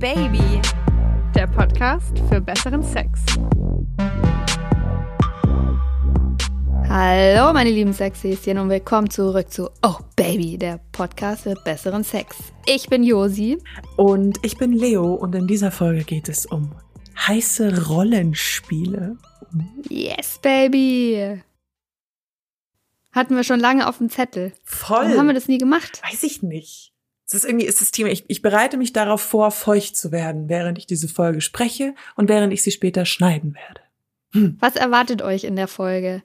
Baby, der Podcast für besseren Sex. Hallo meine lieben Sexyschen und willkommen zurück zu Oh Baby, der Podcast für besseren Sex. Ich bin Josi. Und ich bin Leo und in dieser Folge geht es um heiße Rollenspiele. Yes, Baby. Hatten wir schon lange auf dem Zettel. Voll. Warum haben wir das nie gemacht? Weiß ich nicht. Es ist irgendwie, ist das Thema, ich, ich bereite mich darauf vor, feucht zu werden, während ich diese Folge spreche und während ich sie später schneiden werde. Hm. Was erwartet euch in der Folge?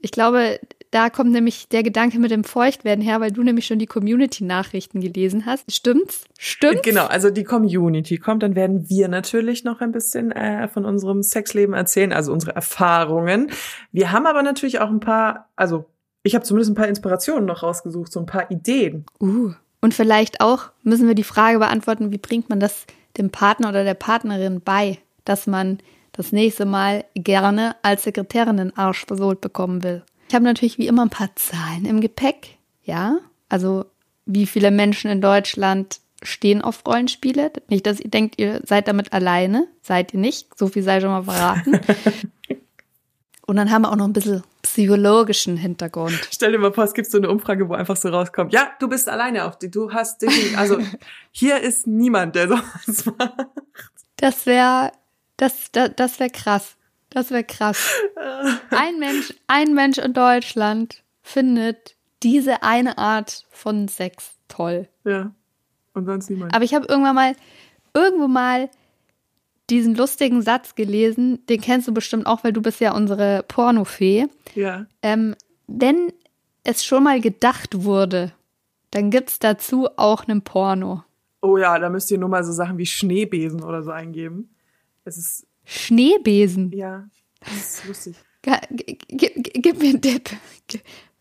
Ich glaube, da kommt nämlich der Gedanke mit dem Feuchtwerden her, weil du nämlich schon die Community-Nachrichten gelesen hast. Stimmt's? Stimmt's? Genau, also die Community kommt, dann werden wir natürlich noch ein bisschen äh, von unserem Sexleben erzählen, also unsere Erfahrungen. Wir haben aber natürlich auch ein paar, also ich habe zumindest ein paar Inspirationen noch rausgesucht, so ein paar Ideen. Uh. Und vielleicht auch müssen wir die Frage beantworten, wie bringt man das dem Partner oder der Partnerin bei, dass man das nächste Mal gerne als Sekretärin den Arsch versohlt bekommen will. Ich habe natürlich wie immer ein paar Zahlen im Gepäck, ja, also wie viele Menschen in Deutschland stehen auf Rollenspiele. Nicht, dass ihr denkt, ihr seid damit alleine. Seid ihr nicht. So viel sei schon mal verraten. Und dann haben wir auch noch ein bisschen psychologischen Hintergrund. Stell dir mal vor, es gibt so eine Umfrage, wo einfach so rauskommt, ja, du bist alleine auf die, du hast dich, also hier ist niemand, der sowas macht. Das wäre, das, das, das wäre krass. Das wäre krass. Ein Mensch, ein Mensch in Deutschland findet diese eine Art von Sex toll. Ja. Und sonst niemand. Aber ich habe irgendwann mal, irgendwo mal diesen lustigen Satz gelesen, den kennst du bestimmt auch, weil du bist ja unsere Pornofee. Ja. Ähm, wenn es schon mal gedacht wurde, dann gibt's dazu auch einen Porno. Oh ja, da müsst ihr nur mal so Sachen wie Schneebesen oder so eingeben. Es ist. Schneebesen? Ja, das ist lustig. Gib, mir einen Tipp.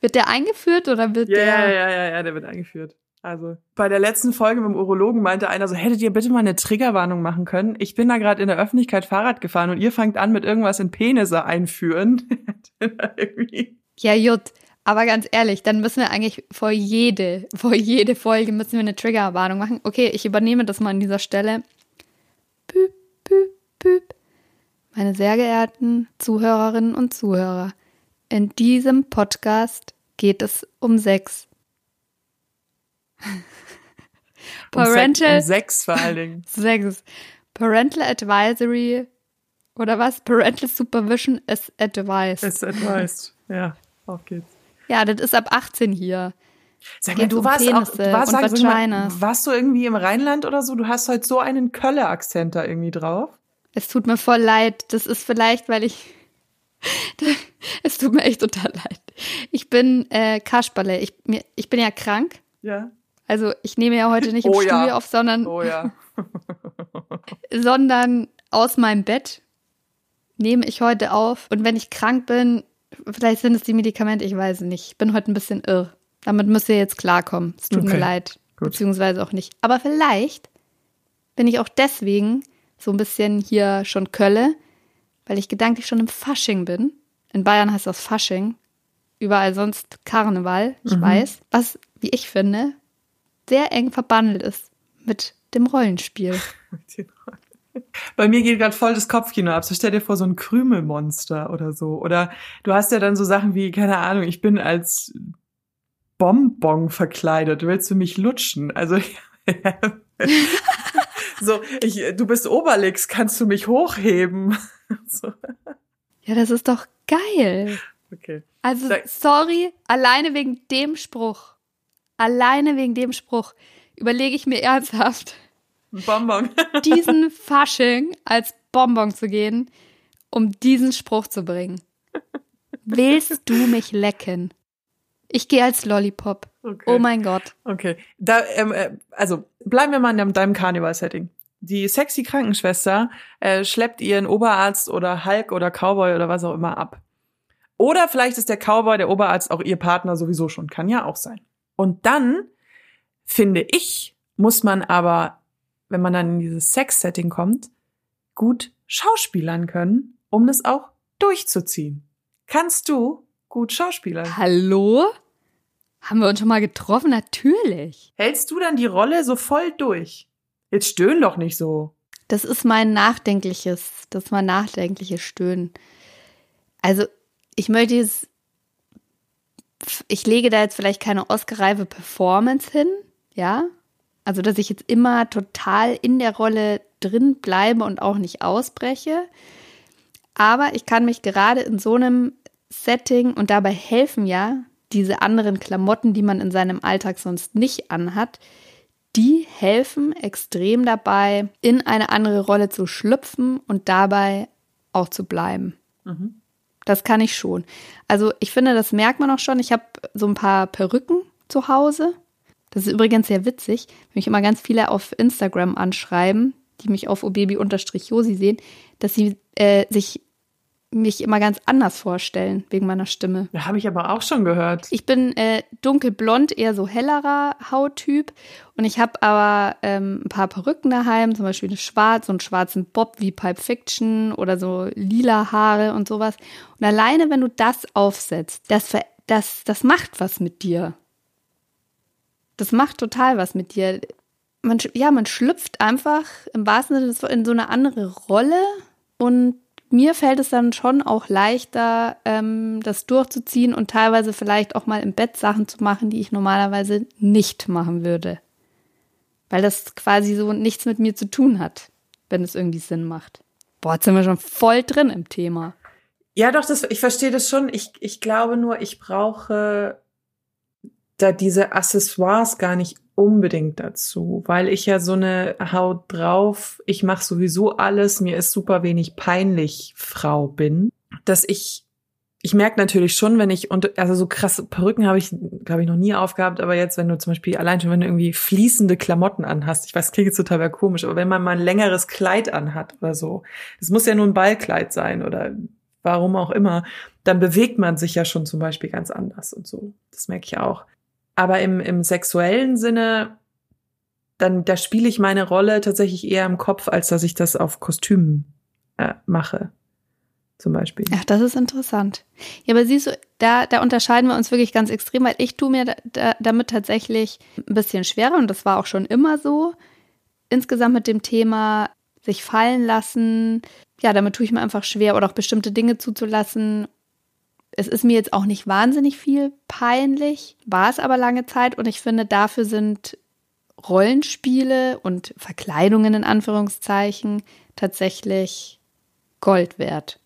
Wird der eingeführt oder wird ja, der. Ja, ja, ja, ja, der wird eingeführt. Also bei der letzten Folge mit dem Urologen meinte einer so, hättet ihr bitte mal eine Triggerwarnung machen können? Ich bin da gerade in der Öffentlichkeit Fahrrad gefahren und ihr fangt an mit irgendwas in Penisse einführen. ja, Jut. Aber ganz ehrlich, dann müssen wir eigentlich vor jede, vor jede Folge müssen wir eine Triggerwarnung machen. Okay, ich übernehme das mal an dieser Stelle. Püp, püp, püp. Meine sehr geehrten Zuhörerinnen und Zuhörer, in diesem Podcast geht es um Sex. Parental. Um, sechs vor allen Dingen. Sechs. Parental Advisory oder was? Parental Supervision is advised. Is advised. Ja, auf geht's. Ja, das ist ab 18 hier. Sag mal, du um warst Penisse auch, du warst, sag, mal, warst du irgendwie im Rheinland oder so? Du hast heute so einen Kölle-Akzent da irgendwie drauf. Es tut mir voll leid. Das ist vielleicht, weil ich. es tut mir echt total leid. Ich bin äh, Kasperle. Ich, ich bin ja krank. Ja. Also ich nehme ja heute nicht im oh, Studio ja. auf, sondern, oh, ja. sondern aus meinem Bett nehme ich heute auf. Und wenn ich krank bin, vielleicht sind es die Medikamente, ich weiß es nicht. Ich bin heute ein bisschen irr. Damit müsst ihr jetzt klarkommen. Es tut okay. mir leid. Gut. Beziehungsweise auch nicht. Aber vielleicht bin ich auch deswegen so ein bisschen hier schon Kölle, weil ich gedanklich schon im Fasching bin. In Bayern heißt das Fasching. Überall sonst Karneval, ich mhm. weiß. Was, wie ich finde, sehr eng verbandelt ist mit dem Rollenspiel. Bei mir geht gerade voll das Kopfkino ab. So stell dir vor, so ein Krümelmonster oder so. Oder du hast ja dann so Sachen wie, keine Ahnung, ich bin als Bonbon verkleidet. Willst du mich lutschen? Also, so, ich, du bist Obelix, kannst du mich hochheben? so. Ja, das ist doch geil. Okay. Also, sorry, alleine wegen dem Spruch Alleine wegen dem Spruch überlege ich mir ernsthaft, Bonbon. diesen Fasching als Bonbon zu gehen, um diesen Spruch zu bringen. Willst du mich lecken? Ich gehe als Lollipop. Okay. Oh mein Gott. Okay. Da, ähm, äh, also bleiben wir mal in deinem Karneval-Setting. Die sexy Krankenschwester äh, schleppt ihren Oberarzt oder Hulk oder Cowboy oder was auch immer ab. Oder vielleicht ist der Cowboy, der Oberarzt auch ihr Partner sowieso schon. Kann ja auch sein. Und dann, finde ich, muss man aber, wenn man dann in dieses Sex-Setting kommt, gut schauspielern können, um das auch durchzuziehen. Kannst du gut schauspielern? Hallo? Haben wir uns schon mal getroffen? Natürlich. Hältst du dann die Rolle so voll durch? Jetzt stöhn doch nicht so. Das ist mein nachdenkliches, das ist mein nachdenkliches Stöhnen. Also, ich möchte jetzt, ich lege da jetzt vielleicht keine oscar Performance hin, ja? Also, dass ich jetzt immer total in der Rolle drin bleibe und auch nicht ausbreche. Aber ich kann mich gerade in so einem Setting und dabei helfen ja diese anderen Klamotten, die man in seinem Alltag sonst nicht anhat, die helfen extrem dabei, in eine andere Rolle zu schlüpfen und dabei auch zu bleiben. Mhm. Das kann ich schon. Also ich finde, das merkt man auch schon. Ich habe so ein paar Perücken zu Hause. Das ist übrigens sehr witzig, wenn mich immer ganz viele auf Instagram anschreiben, die mich auf obaby-josi sehen, dass sie äh, sich mich immer ganz anders vorstellen wegen meiner Stimme. Da habe ich aber auch schon gehört. Ich bin äh, dunkelblond, eher so hellerer Hauttyp und ich habe aber ähm, ein paar Perücken daheim, zum Beispiel eine schwarz, so einen schwarzen Bob wie Pipe Fiction oder so lila Haare und sowas. Und alleine, wenn du das aufsetzt, das, das, das macht was mit dir. Das macht total was mit dir. Man, ja, man schlüpft einfach im wahrsten Sinne in so eine andere Rolle und mir fällt es dann schon auch leichter, ähm, das durchzuziehen und teilweise vielleicht auch mal im Bett Sachen zu machen, die ich normalerweise nicht machen würde. Weil das quasi so nichts mit mir zu tun hat, wenn es irgendwie Sinn macht. Boah, jetzt sind wir schon voll drin im Thema. Ja, doch, das, ich verstehe das schon. Ich, ich glaube nur, ich brauche da diese Accessoires gar nicht unbedingt dazu, weil ich ja so eine Haut drauf, ich mache sowieso alles, mir ist super wenig peinlich Frau bin, dass ich ich merke natürlich schon, wenn ich und also so krasse Perücken habe ich glaube ich noch nie aufgehabt, aber jetzt wenn du zum Beispiel allein schon wenn du irgendwie fließende Klamotten anhast, ich weiß, klingt jetzt total komisch, aber wenn man mal ein längeres Kleid anhat oder so, das muss ja nur ein Ballkleid sein oder warum auch immer, dann bewegt man sich ja schon zum Beispiel ganz anders und so. Das merke ich auch. Aber im, im sexuellen Sinne, dann, da spiele ich meine Rolle tatsächlich eher im Kopf, als dass ich das auf Kostümen äh, mache. Zum Beispiel. Ach, das ist interessant. Ja, aber siehst du, da, da unterscheiden wir uns wirklich ganz extrem, weil ich tue mir da, da, damit tatsächlich ein bisschen schwerer und das war auch schon immer so. Insgesamt mit dem Thema sich fallen lassen, ja, damit tue ich mir einfach schwer oder auch bestimmte Dinge zuzulassen es ist mir jetzt auch nicht wahnsinnig viel peinlich, war es aber lange Zeit und ich finde, dafür sind Rollenspiele und Verkleidungen in Anführungszeichen tatsächlich Gold wert.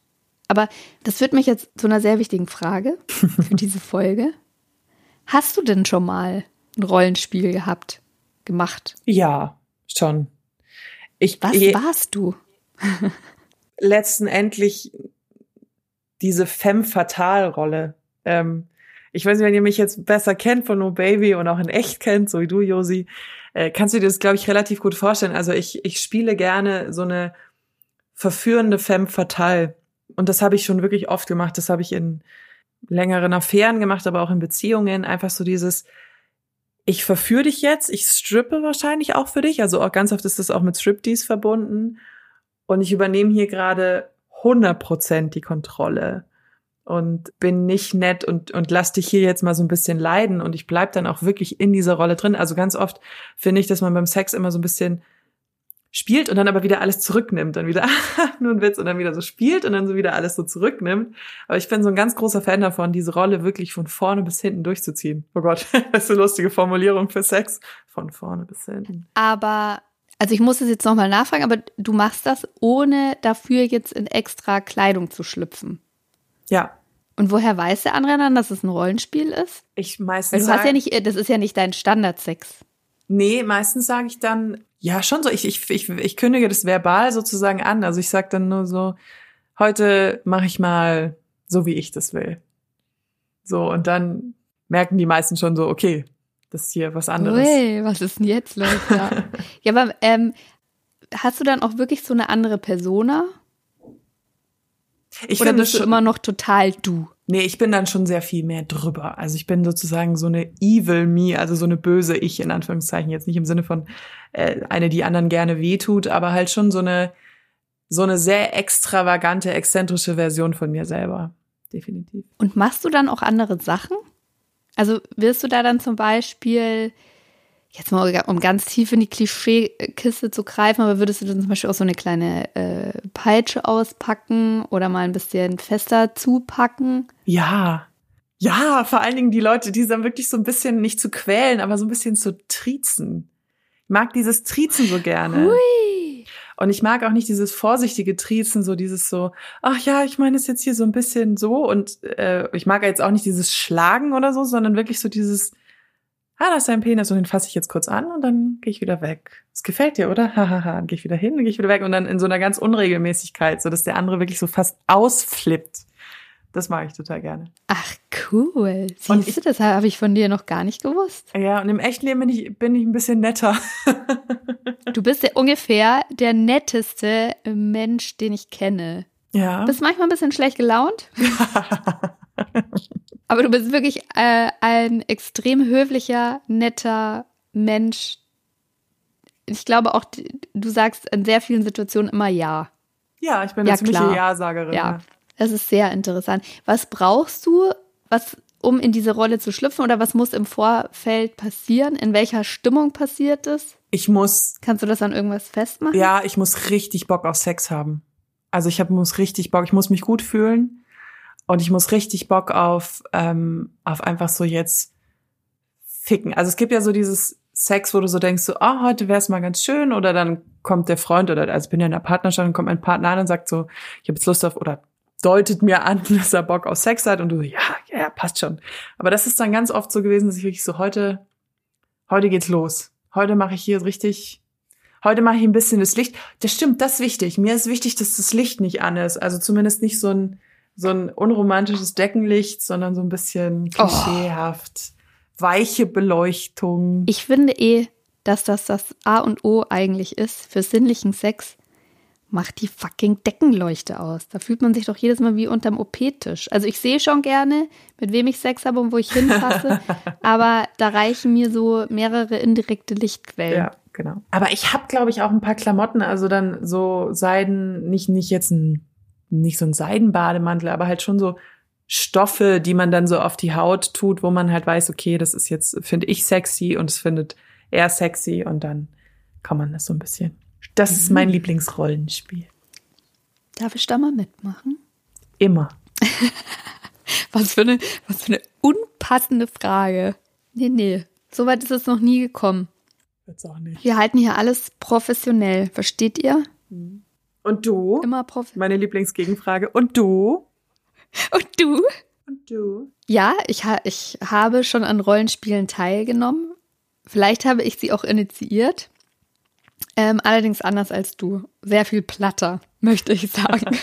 Aber das führt mich jetzt zu einer sehr wichtigen Frage für diese Folge. Hast du denn schon mal ein Rollenspiel gehabt, gemacht? Ja, schon. Ich, Was warst du? letzten Endlich diese femme fatale Rolle. Ähm, ich weiß nicht, wenn ihr mich jetzt besser kennt von No Baby und auch in echt kennt, so wie du, Josi, äh, kannst du dir das, glaube ich, relativ gut vorstellen. Also ich, ich spiele gerne so eine verführende femme fatale. Und das habe ich schon wirklich oft gemacht. Das habe ich in längeren Affären gemacht, aber auch in Beziehungen. Einfach so dieses, ich verführe dich jetzt, ich strippe wahrscheinlich auch für dich. Also auch ganz oft ist das auch mit Striptease verbunden. Und ich übernehme hier gerade 100 Prozent die Kontrolle und bin nicht nett und, und lass dich hier jetzt mal so ein bisschen leiden und ich bleib dann auch wirklich in dieser Rolle drin. Also ganz oft finde ich, dass man beim Sex immer so ein bisschen spielt und dann aber wieder alles zurücknimmt, dann wieder nur ein Witz und dann wieder so spielt und dann so wieder alles so zurücknimmt. Aber ich bin so ein ganz großer Fan davon, diese Rolle wirklich von vorne bis hinten durchzuziehen. Oh Gott, das ist eine lustige Formulierung für Sex. Von vorne bis hinten. Aber also ich muss es jetzt nochmal nachfragen, aber du machst das, ohne dafür jetzt in extra Kleidung zu schlüpfen. Ja. Und woher weiß der andere dann, dass es ein Rollenspiel ist? Ich meistens. Weil du hast ja nicht, das ist ja nicht dein Standardsex. Nee, meistens sage ich dann, ja, schon so. Ich, ich, ich, ich kündige das verbal sozusagen an. Also ich sag dann nur so, heute mache ich mal so, wie ich das will. So, und dann merken die meisten schon so, okay, das ist hier was anderes. Ui, was ist denn jetzt los? Ja, ja aber ähm, hast du dann auch wirklich so eine andere Persona? Ich Oder bist du immer noch total du? Nee, ich bin dann schon sehr viel mehr drüber. Also ich bin sozusagen so eine Evil Me, also so eine böse Ich in Anführungszeichen. Jetzt nicht im Sinne von äh, eine, die anderen gerne wehtut, aber halt schon so eine so eine sehr extravagante, exzentrische Version von mir selber. Definitiv. Und machst du dann auch andere Sachen? Also wirst du da dann zum Beispiel, jetzt mal um ganz tief in die Klischeekiste zu greifen, aber würdest du dann zum Beispiel auch so eine kleine äh, Peitsche auspacken oder mal ein bisschen fester zupacken? Ja. Ja, vor allen Dingen die Leute, die dann wirklich so ein bisschen nicht zu quälen, aber so ein bisschen zu triezen. Ich mag dieses Triezen so gerne. Hui. Und ich mag auch nicht dieses vorsichtige Triezen, so dieses so, ach ja, ich meine es jetzt hier so ein bisschen so. Und äh, ich mag jetzt auch nicht dieses Schlagen oder so, sondern wirklich so dieses, ah, das ist dein Penis und den fasse ich jetzt kurz an und dann gehe ich wieder weg. Es gefällt dir, oder? Hahaha, dann gehe ich wieder hin, dann gehe ich wieder weg und dann in so einer ganz Unregelmäßigkeit, so dass der andere wirklich so fast ausflippt. Das mag ich total gerne. Ach, cool. Siehst und ich, du, das habe ich von dir noch gar nicht gewusst. Ja, und im echten Leben bin ich, bin ich ein bisschen netter. du bist ja ungefähr der netteste Mensch, den ich kenne. Ja. Bist manchmal ein bisschen schlecht gelaunt. Aber du bist wirklich äh, ein extrem höflicher, netter Mensch. Ich glaube auch, du sagst in sehr vielen Situationen immer Ja. Ja, ich bin eine ziemliche Ja-Sagerin. Ja, das ist sehr interessant. Was brauchst du, was, um in diese Rolle zu schlüpfen oder was muss im Vorfeld passieren? In welcher Stimmung passiert es? Ich muss. Kannst du das an irgendwas festmachen? Ja, ich muss richtig Bock auf Sex haben. Also ich hab, muss richtig Bock, ich muss mich gut fühlen. Und ich muss richtig Bock auf, ähm, auf einfach so jetzt ficken. Also es gibt ja so dieses Sex, wo du so denkst, so, ah, oh, heute wäre es mal ganz schön. Oder dann kommt der Freund oder, also ich bin ja in der Partnerschaft und kommt mein Partner an und sagt so, ich habe jetzt Lust auf, oder deutet mir an, dass er Bock auf Sex hat und du so, ja, ja, passt schon. Aber das ist dann ganz oft so gewesen, dass ich wirklich so, heute, heute geht's los. Heute mache ich hier richtig, heute mache ich ein bisschen das Licht. Das stimmt, das ist wichtig. Mir ist wichtig, dass das Licht nicht an ist. Also zumindest nicht so ein, so ein unromantisches Deckenlicht, sondern so ein bisschen oh. klischeehaft. Oh. Weiche Beleuchtung. Ich finde eh, dass das das A und O eigentlich ist für sinnlichen Sex. Macht die fucking Deckenleuchte aus. Da fühlt man sich doch jedes Mal wie unterm OP-Tisch. Also ich sehe schon gerne, mit wem ich Sex habe und wo ich hinpasse, aber da reichen mir so mehrere indirekte Lichtquellen. Ja, genau. Aber ich habe, glaube ich, auch ein paar Klamotten, also dann so Seiden, nicht, nicht jetzt ein nicht so ein Seidenbademantel, aber halt schon so Stoffe, die man dann so auf die Haut tut, wo man halt weiß, okay, das ist jetzt, finde ich sexy und es findet er sexy und dann kann man das so ein bisschen. Das mhm. ist mein mhm. Lieblingsrollenspiel. Darf ich da mal mitmachen? Immer. was, für eine, was für eine unpassende Frage. Nee, nee. Soweit ist es noch nie gekommen. Jetzt auch nicht. Wir halten hier alles professionell. Versteht ihr? Mhm. Und du? Immer Profi. Meine Lieblingsgegenfrage. Und du? Und du? Und du? Ja, ich, ha ich habe schon an Rollenspielen teilgenommen. Vielleicht habe ich sie auch initiiert. Ähm, allerdings anders als du. Sehr viel platter, möchte ich sagen.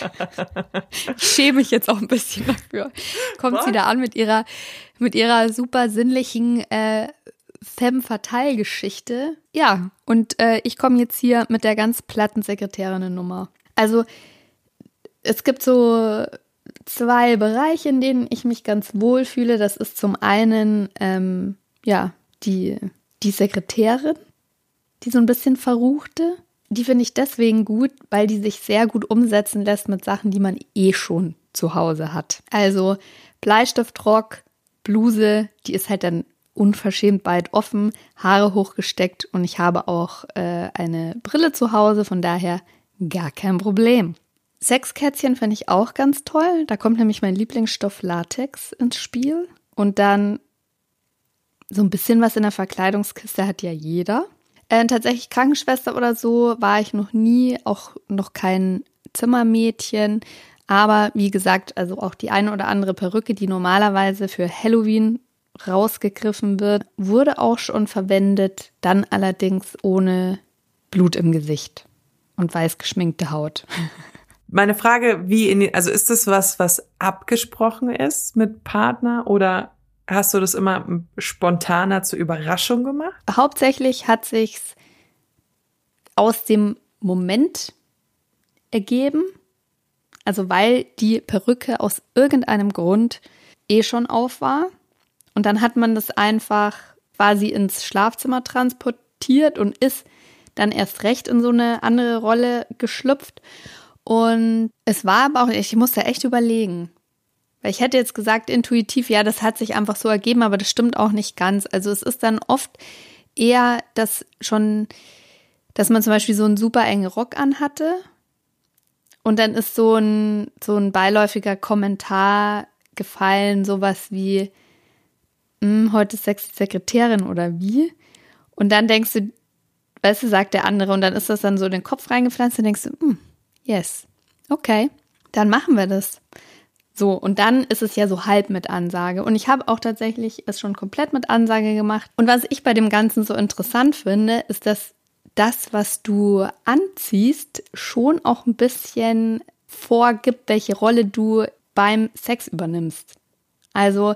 ich schäme mich jetzt auch ein bisschen dafür. Kommt Was? sie da an mit ihrer, mit ihrer super sinnlichen äh, Femme-Fatale-Geschichte. Ja, und äh, ich komme jetzt hier mit der ganz platten Sekretärinnen-Nummer. Also, es gibt so zwei Bereiche, in denen ich mich ganz wohl fühle. Das ist zum einen, ähm, ja, die, die Sekretärin, die so ein bisschen verruchte. Die finde ich deswegen gut, weil die sich sehr gut umsetzen lässt mit Sachen, die man eh schon zu Hause hat. Also Bleistiftrock, Bluse, die ist halt dann unverschämt weit offen, Haare hochgesteckt und ich habe auch äh, eine Brille zu Hause, von daher gar kein Problem. Sexkätzchen finde ich auch ganz toll. Da kommt nämlich mein Lieblingsstoff Latex ins Spiel. Und dann so ein bisschen was in der Verkleidungskiste hat ja jeder. Äh, tatsächlich Krankenschwester oder so war ich noch nie, auch noch kein Zimmermädchen. Aber wie gesagt, also auch die eine oder andere Perücke, die normalerweise für Halloween rausgegriffen wird, wurde auch schon verwendet, dann allerdings ohne Blut im Gesicht und weiß geschminkte Haut. Meine Frage, wie in, also ist das was, was abgesprochen ist mit Partner oder hast du das immer spontaner zur Überraschung gemacht? Hauptsächlich hat sich's aus dem Moment ergeben. Also weil die Perücke aus irgendeinem Grund eh schon auf war und dann hat man das einfach quasi ins Schlafzimmer transportiert und ist dann erst recht in so eine andere Rolle geschlüpft. Und es war aber auch, ich musste echt überlegen. Weil ich hätte jetzt gesagt, intuitiv, ja, das hat sich einfach so ergeben, aber das stimmt auch nicht ganz. Also es ist dann oft eher das schon, dass man zum Beispiel so einen super engen Rock anhatte und dann ist so ein, so ein beiläufiger Kommentar gefallen, sowas wie, hm, heute ist sexy Sekretärin oder wie? Und dann denkst du, weißt du, sagt der andere und dann ist das dann so in den Kopf reingepflanzt und denkst du, hm, yes, okay, dann machen wir das. So, und dann ist es ja so halb mit Ansage. Und ich habe auch tatsächlich es schon komplett mit Ansage gemacht. Und was ich bei dem Ganzen so interessant finde, ist, dass das, was du anziehst, schon auch ein bisschen vorgibt, welche Rolle du beim Sex übernimmst. Also,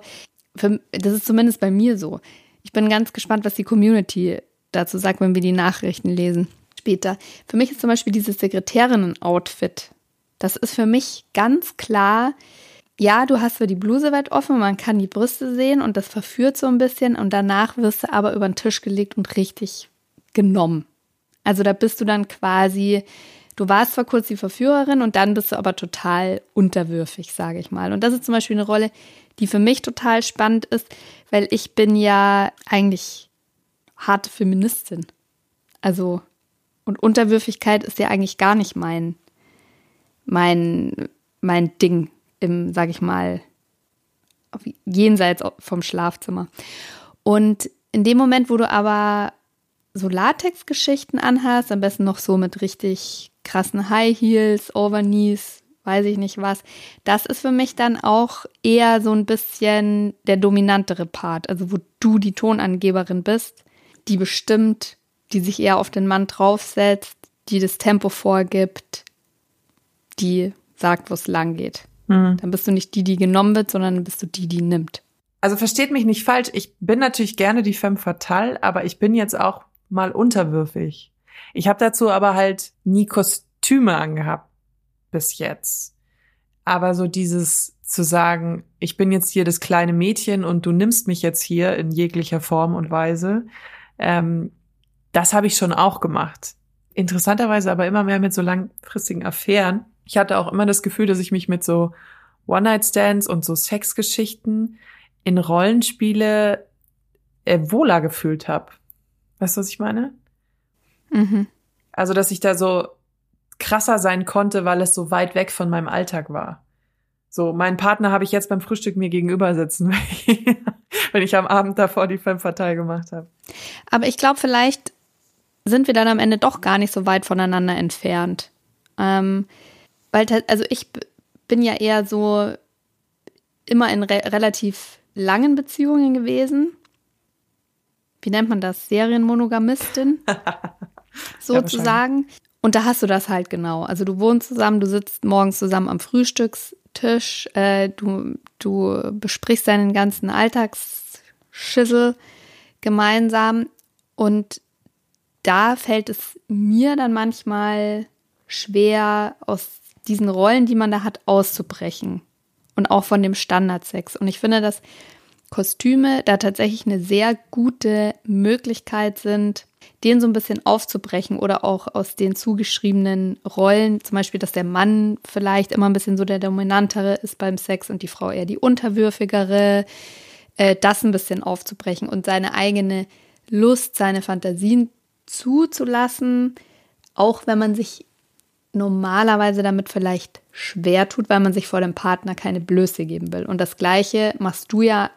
für, das ist zumindest bei mir so. Ich bin ganz gespannt, was die Community dazu sagt, wenn wir die Nachrichten lesen später. Für mich ist zum Beispiel dieses Sekretärinnen-Outfit. Das ist für mich ganz klar ja, du hast für die Bluse weit offen, man kann die Brüste sehen und das verführt so ein bisschen und danach wirst du aber über den Tisch gelegt und richtig genommen. Also da bist du dann quasi, du warst zwar kurz die Verführerin und dann bist du aber total unterwürfig, sage ich mal. Und das ist zum Beispiel eine Rolle, die für mich total spannend ist, weil ich bin ja eigentlich harte Feministin. Also, und Unterwürfigkeit ist ja eigentlich gar nicht mein, mein, mein Ding im, sag ich mal, jenseits vom Schlafzimmer. Und in dem Moment, wo du aber so Latex-Geschichten anhast, am besten noch so mit richtig krassen High Heels, Overknees, weiß ich nicht was, das ist für mich dann auch eher so ein bisschen der dominantere Part, also wo du die Tonangeberin bist, die bestimmt, die sich eher auf den Mann draufsetzt, die das Tempo vorgibt, die sagt, wo es lang geht. Mhm. Dann bist du nicht die, die genommen wird, sondern bist du die, die nimmt. Also versteht mich nicht falsch, ich bin natürlich gerne die Femme fatale, aber ich bin jetzt auch mal unterwürfig. Ich habe dazu aber halt nie Kostüme angehabt bis jetzt. Aber so dieses zu sagen, ich bin jetzt hier das kleine Mädchen und du nimmst mich jetzt hier in jeglicher Form und Weise, ähm, das habe ich schon auch gemacht. Interessanterweise aber immer mehr mit so langfristigen Affären ich hatte auch immer das Gefühl, dass ich mich mit so One-Night-Stands und so Sexgeschichten in Rollenspiele äh, wohler gefühlt habe. Weißt du, was ich meine? Mhm. Also, dass ich da so krasser sein konnte, weil es so weit weg von meinem Alltag war. So, meinen Partner habe ich jetzt beim Frühstück mir gegenüber sitzen, wenn ich am Abend davor die Femme Fatale gemacht habe. Aber ich glaube, vielleicht sind wir dann am Ende doch gar nicht so weit voneinander entfernt. Ähm, weil, also ich bin ja eher so immer in re relativ langen Beziehungen gewesen. Wie nennt man das? Serienmonogamistin? sozusagen. Ja, und da hast du das halt genau. Also du wohnst zusammen, du sitzt morgens zusammen am Frühstückstisch, äh, du, du besprichst deinen ganzen Alltagsschissel gemeinsam und da fällt es mir dann manchmal schwer, aus diesen Rollen, die man da hat, auszubrechen. Und auch von dem Standardsex. Und ich finde, dass Kostüme da tatsächlich eine sehr gute Möglichkeit sind, den so ein bisschen aufzubrechen oder auch aus den zugeschriebenen Rollen, zum Beispiel, dass der Mann vielleicht immer ein bisschen so der dominantere ist beim Sex und die Frau eher die unterwürfigere, äh, das ein bisschen aufzubrechen und seine eigene Lust, seine Fantasien zuzulassen, auch wenn man sich normalerweise damit vielleicht schwer tut, weil man sich vor dem Partner keine Blöße geben will. Und das Gleiche machst du ja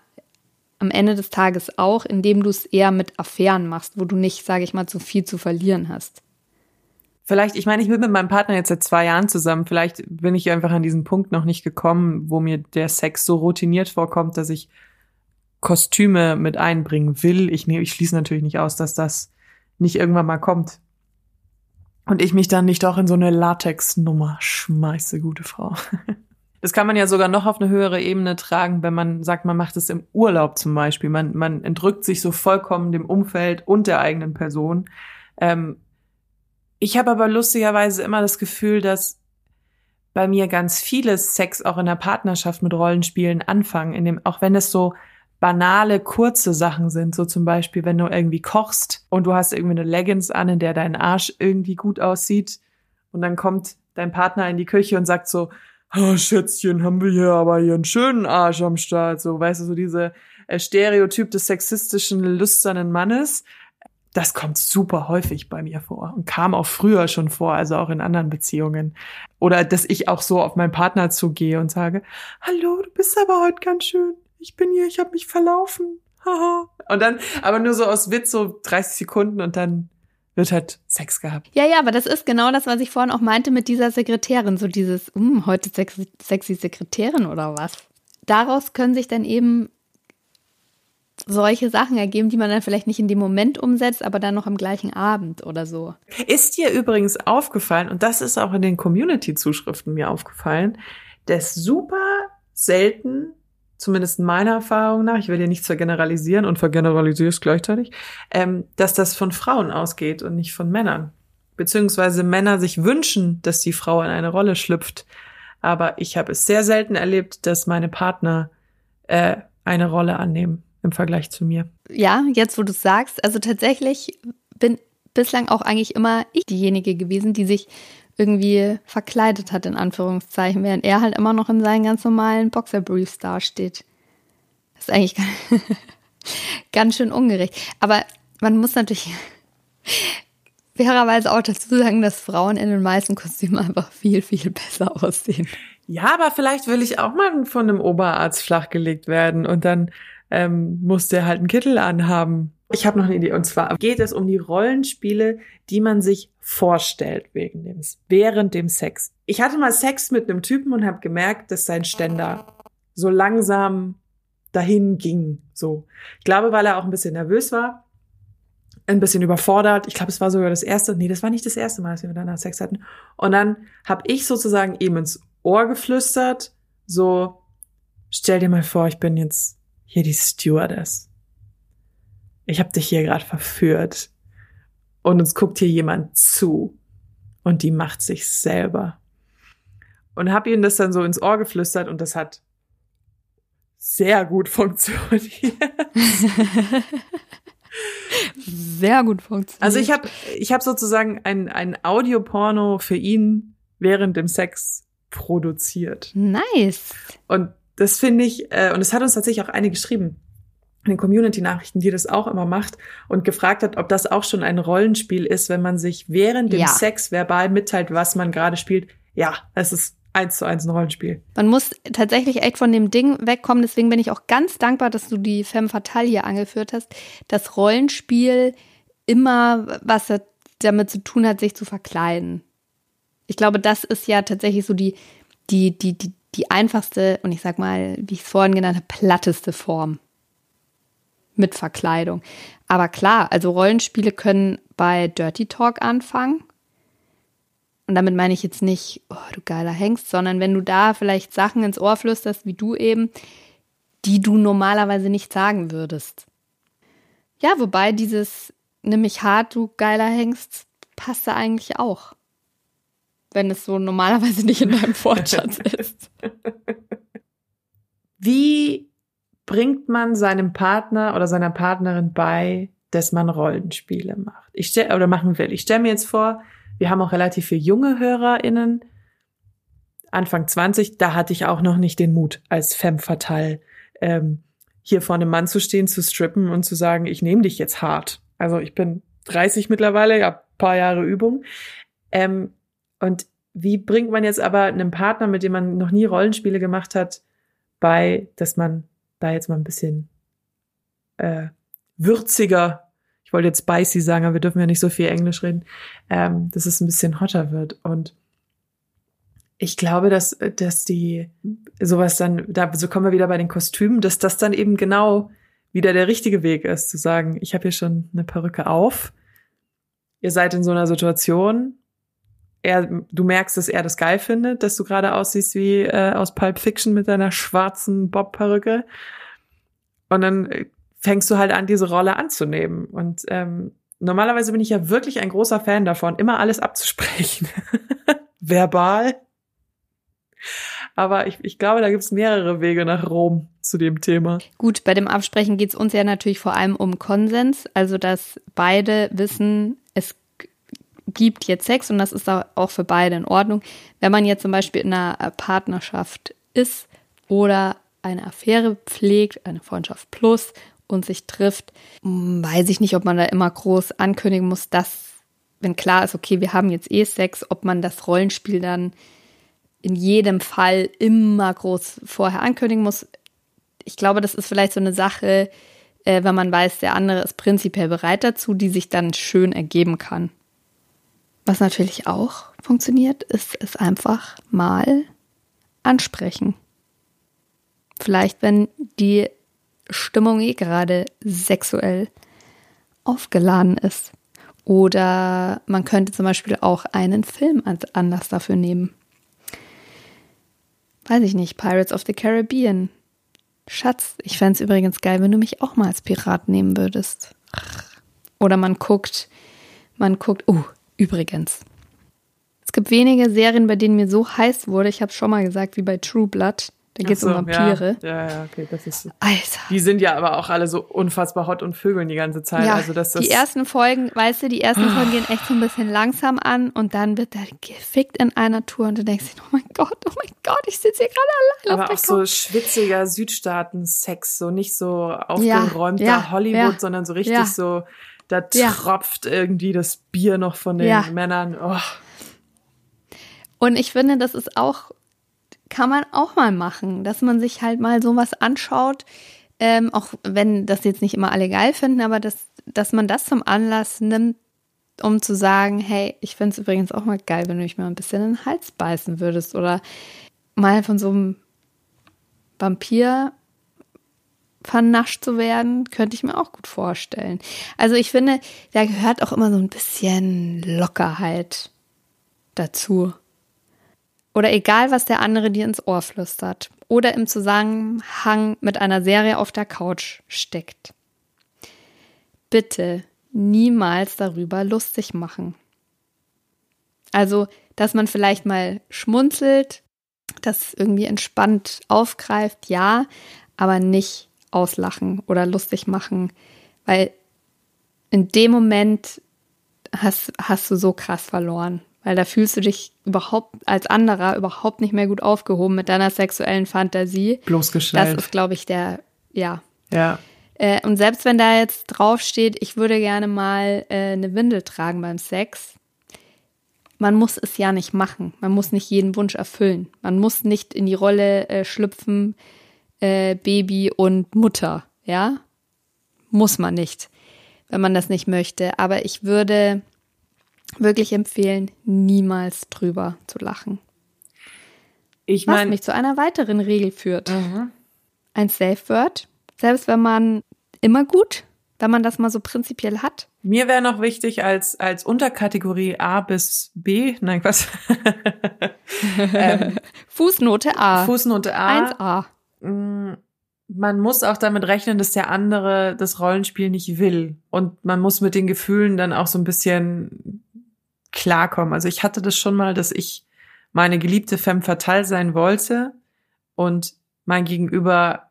am Ende des Tages auch, indem du es eher mit Affären machst, wo du nicht, sage ich mal, zu viel zu verlieren hast. Vielleicht, ich meine, ich bin mit meinem Partner jetzt seit zwei Jahren zusammen. Vielleicht bin ich einfach an diesen Punkt noch nicht gekommen, wo mir der Sex so routiniert vorkommt, dass ich Kostüme mit einbringen will. Ich, ich schließe natürlich nicht aus, dass das nicht irgendwann mal kommt. Und ich mich dann nicht auch in so eine Latex-Nummer schmeiße, gute Frau. Das kann man ja sogar noch auf eine höhere Ebene tragen, wenn man sagt, man macht es im Urlaub zum Beispiel. Man, man entrückt sich so vollkommen dem Umfeld und der eigenen Person. Ähm, ich habe aber lustigerweise immer das Gefühl, dass bei mir ganz vieles Sex auch in der Partnerschaft mit Rollenspielen anfangen, in dem, auch wenn es so banale, kurze Sachen sind. So zum Beispiel, wenn du irgendwie kochst und du hast irgendwie eine Leggings an, in der dein Arsch irgendwie gut aussieht. Und dann kommt dein Partner in die Küche und sagt so, oh, Schätzchen, haben wir hier aber hier einen schönen Arsch am Start. So, weißt du, so diese äh, Stereotyp des sexistischen, lüsternen Mannes. Das kommt super häufig bei mir vor und kam auch früher schon vor, also auch in anderen Beziehungen. Oder dass ich auch so auf meinen Partner zugehe und sage, hallo, du bist aber heute ganz schön. Ich bin hier, ich habe mich verlaufen. und dann, aber nur so aus Witz, so 30 Sekunden und dann wird halt Sex gehabt. Ja, ja, aber das ist genau das, was ich vorhin auch meinte mit dieser Sekretärin. So dieses, hm, heute sexy, sexy Sekretärin oder was. Daraus können sich dann eben solche Sachen ergeben, die man dann vielleicht nicht in dem Moment umsetzt, aber dann noch am gleichen Abend oder so. Ist dir übrigens aufgefallen, und das ist auch in den Community-Zuschriften mir aufgefallen, dass super selten, zumindest meiner Erfahrung nach, ich will dir nichts vergeneralisieren und vergeneralisierst gleichzeitig, ähm, dass das von Frauen ausgeht und nicht von Männern. Beziehungsweise Männer sich wünschen, dass die Frau in eine Rolle schlüpft. Aber ich habe es sehr selten erlebt, dass meine Partner äh, eine Rolle annehmen im Vergleich zu mir. Ja, jetzt wo du es sagst, also tatsächlich bin bislang auch eigentlich immer ich diejenige gewesen, die sich irgendwie verkleidet hat, in Anführungszeichen, während er halt immer noch in seinen ganz normalen Boxerbriefs dasteht. Das ist eigentlich ganz schön ungerecht. Aber man muss natürlich fairerweise auch dazu sagen, dass Frauen in den meisten Kostümen einfach viel, viel besser aussehen. Ja, aber vielleicht will ich auch mal von einem Oberarzt flachgelegt werden und dann ähm, muss der halt einen Kittel anhaben. Ich habe noch eine Idee und zwar geht es um die Rollenspiele, die man sich vorstellt wegen dem, während dem Sex. Ich hatte mal Sex mit einem Typen und habe gemerkt, dass sein Ständer so langsam dahin ging. So, ich glaube, weil er auch ein bisschen nervös war, ein bisschen überfordert. Ich glaube, es war sogar das erste. Nee, das war nicht das erste Mal, dass wir miteinander Sex hatten. Und dann habe ich sozusagen ihm ins Ohr geflüstert, so stell dir mal vor, ich bin jetzt hier die Stewardess. Ich habe dich hier gerade verführt und uns guckt hier jemand zu und die macht sich selber. Und habe ihm das dann so ins Ohr geflüstert und das hat sehr gut funktioniert. sehr gut funktioniert. Also ich habe ich hab sozusagen ein, ein Audioporno für ihn während dem Sex produziert. Nice. Und das finde ich, äh, und es hat uns tatsächlich auch eine geschrieben, in den Community-Nachrichten, die das auch immer macht und gefragt hat, ob das auch schon ein Rollenspiel ist, wenn man sich während dem ja. Sex verbal mitteilt, was man gerade spielt. Ja, es ist eins zu eins ein Rollenspiel. Man muss tatsächlich echt von dem Ding wegkommen. Deswegen bin ich auch ganz dankbar, dass du die Femme Fatale hier angeführt hast. Das Rollenspiel immer was damit zu tun hat, sich zu verkleiden. Ich glaube, das ist ja tatsächlich so die, die, die, die, die einfachste und ich sag mal, wie ich es vorhin genannt habe, platteste Form mit Verkleidung. Aber klar, also Rollenspiele können bei Dirty Talk anfangen. Und damit meine ich jetzt nicht, oh, du geiler Hengst, sondern wenn du da vielleicht Sachen ins Ohr flüsterst, wie du eben, die du normalerweise nicht sagen würdest. Ja, wobei dieses nimm mich hart, du geiler Hengst, passt da eigentlich auch wenn es so normalerweise nicht in deinem Wortschatz ist. Wie bringt man seinem Partner oder seiner Partnerin bei, dass man Rollenspiele macht? Ich stell, oder machen will. Ich stelle mir jetzt vor, wir haben auch relativ viele junge HörerInnen. Anfang 20, da hatte ich auch noch nicht den Mut, als femme fatale ähm, hier vor einem Mann zu stehen, zu strippen und zu sagen, ich nehme dich jetzt hart. Also ich bin 30 mittlerweile, ja, paar Jahre Übung. Ähm, und wie bringt man jetzt aber einem Partner, mit dem man noch nie Rollenspiele gemacht hat, bei, dass man da jetzt mal ein bisschen äh, würziger, ich wollte jetzt spicy sagen, aber wir dürfen ja nicht so viel Englisch reden, ähm, dass es ein bisschen hotter wird. Und ich glaube, dass, dass die sowas dann, da so kommen wir wieder bei den Kostümen, dass das dann eben genau wieder der richtige Weg ist, zu sagen, ich habe hier schon eine Perücke auf, ihr seid in so einer Situation, er, du merkst, dass er das geil findet, dass du gerade aussiehst wie äh, aus Pulp Fiction mit deiner schwarzen Bob-Perücke. Und dann äh, fängst du halt an, diese Rolle anzunehmen. Und ähm, normalerweise bin ich ja wirklich ein großer Fan davon, immer alles abzusprechen. Verbal. Aber ich, ich glaube, da gibt's mehrere Wege nach Rom zu dem Thema. Gut, bei dem Absprechen geht's uns ja natürlich vor allem um Konsens, also dass beide wissen, gibt jetzt Sex und das ist auch für beide in Ordnung. Wenn man jetzt zum Beispiel in einer äh, Partnerschaft ist oder eine Affäre pflegt, eine Freundschaft plus und sich trifft, weiß ich nicht, ob man da immer groß ankündigen muss, dass, wenn klar ist, okay, wir haben jetzt eh Sex, ob man das Rollenspiel dann in jedem Fall immer groß vorher ankündigen muss. Ich glaube, das ist vielleicht so eine Sache, äh, wenn man weiß, der andere ist prinzipiell bereit dazu, die sich dann schön ergeben kann. Was natürlich auch funktioniert, ist es einfach mal ansprechen. Vielleicht, wenn die Stimmung eh gerade sexuell aufgeladen ist. Oder man könnte zum Beispiel auch einen Film als Anlass dafür nehmen. Weiß ich nicht, Pirates of the Caribbean. Schatz, ich fände es übrigens geil, wenn du mich auch mal als Pirat nehmen würdest. Oder man guckt, man guckt, oh, übrigens. Es gibt wenige Serien, bei denen mir so heiß wurde, ich habe es schon mal gesagt, wie bei True Blood. Da geht es so, um Vampire. Ja, ja, okay, das ist. Alter. Die sind ja aber auch alle so unfassbar hot und vögeln die ganze Zeit. Ja, also dass das die ersten Folgen, weißt du, die ersten oh. Folgen gehen echt so ein bisschen langsam an und dann wird er gefickt in einer Tour und du denkst dir, oh mein Gott, oh mein Gott, ich sitze hier gerade allein. Aber auch so schwitziger Südstaaten-Sex, so nicht so aufgeräumter ja, ja, Hollywood, sondern so richtig so, da tropft irgendwie das Bier noch von den Männern. Oh. Und ich finde, das ist auch kann man auch mal machen, dass man sich halt mal sowas anschaut, ähm, auch wenn das jetzt nicht immer alle geil finden, aber dass, dass man das zum Anlass nimmt, um zu sagen, hey, ich finde es übrigens auch mal geil, wenn du mich mal ein bisschen in den Hals beißen würdest oder mal von so einem Vampir vernascht zu werden, könnte ich mir auch gut vorstellen. Also ich finde, da gehört auch immer so ein bisschen Lockerheit dazu. Oder egal, was der andere dir ins Ohr flüstert oder im Zusammenhang mit einer Serie auf der Couch steckt. Bitte niemals darüber lustig machen. Also, dass man vielleicht mal schmunzelt, das irgendwie entspannt aufgreift, ja, aber nicht auslachen oder lustig machen, weil in dem Moment hast, hast du so krass verloren weil da fühlst du dich überhaupt als anderer überhaupt nicht mehr gut aufgehoben mit deiner sexuellen Fantasie. Bloßgestellt. Das ist, glaube ich, der, ja. Ja. Äh, und selbst wenn da jetzt draufsteht, ich würde gerne mal äh, eine Windel tragen beim Sex, man muss es ja nicht machen. Man muss nicht jeden Wunsch erfüllen. Man muss nicht in die Rolle äh, schlüpfen, äh, Baby und Mutter, ja? Muss man nicht, wenn man das nicht möchte. Aber ich würde wirklich empfehlen, niemals drüber zu lachen. Ich mein, Was mich zu einer weiteren Regel führt. Mhm. Ein Safe Word, selbst wenn man immer gut, wenn man das mal so prinzipiell hat. Mir wäre noch wichtig als, als Unterkategorie A bis B, nein, was? ähm, Fußnote A. Fußnote A. 1a. Mm, man muss auch damit rechnen, dass der andere das Rollenspiel nicht will. Und man muss mit den Gefühlen dann auch so ein bisschen klarkommen. Also ich hatte das schon mal, dass ich meine geliebte femme fatale sein wollte und mein Gegenüber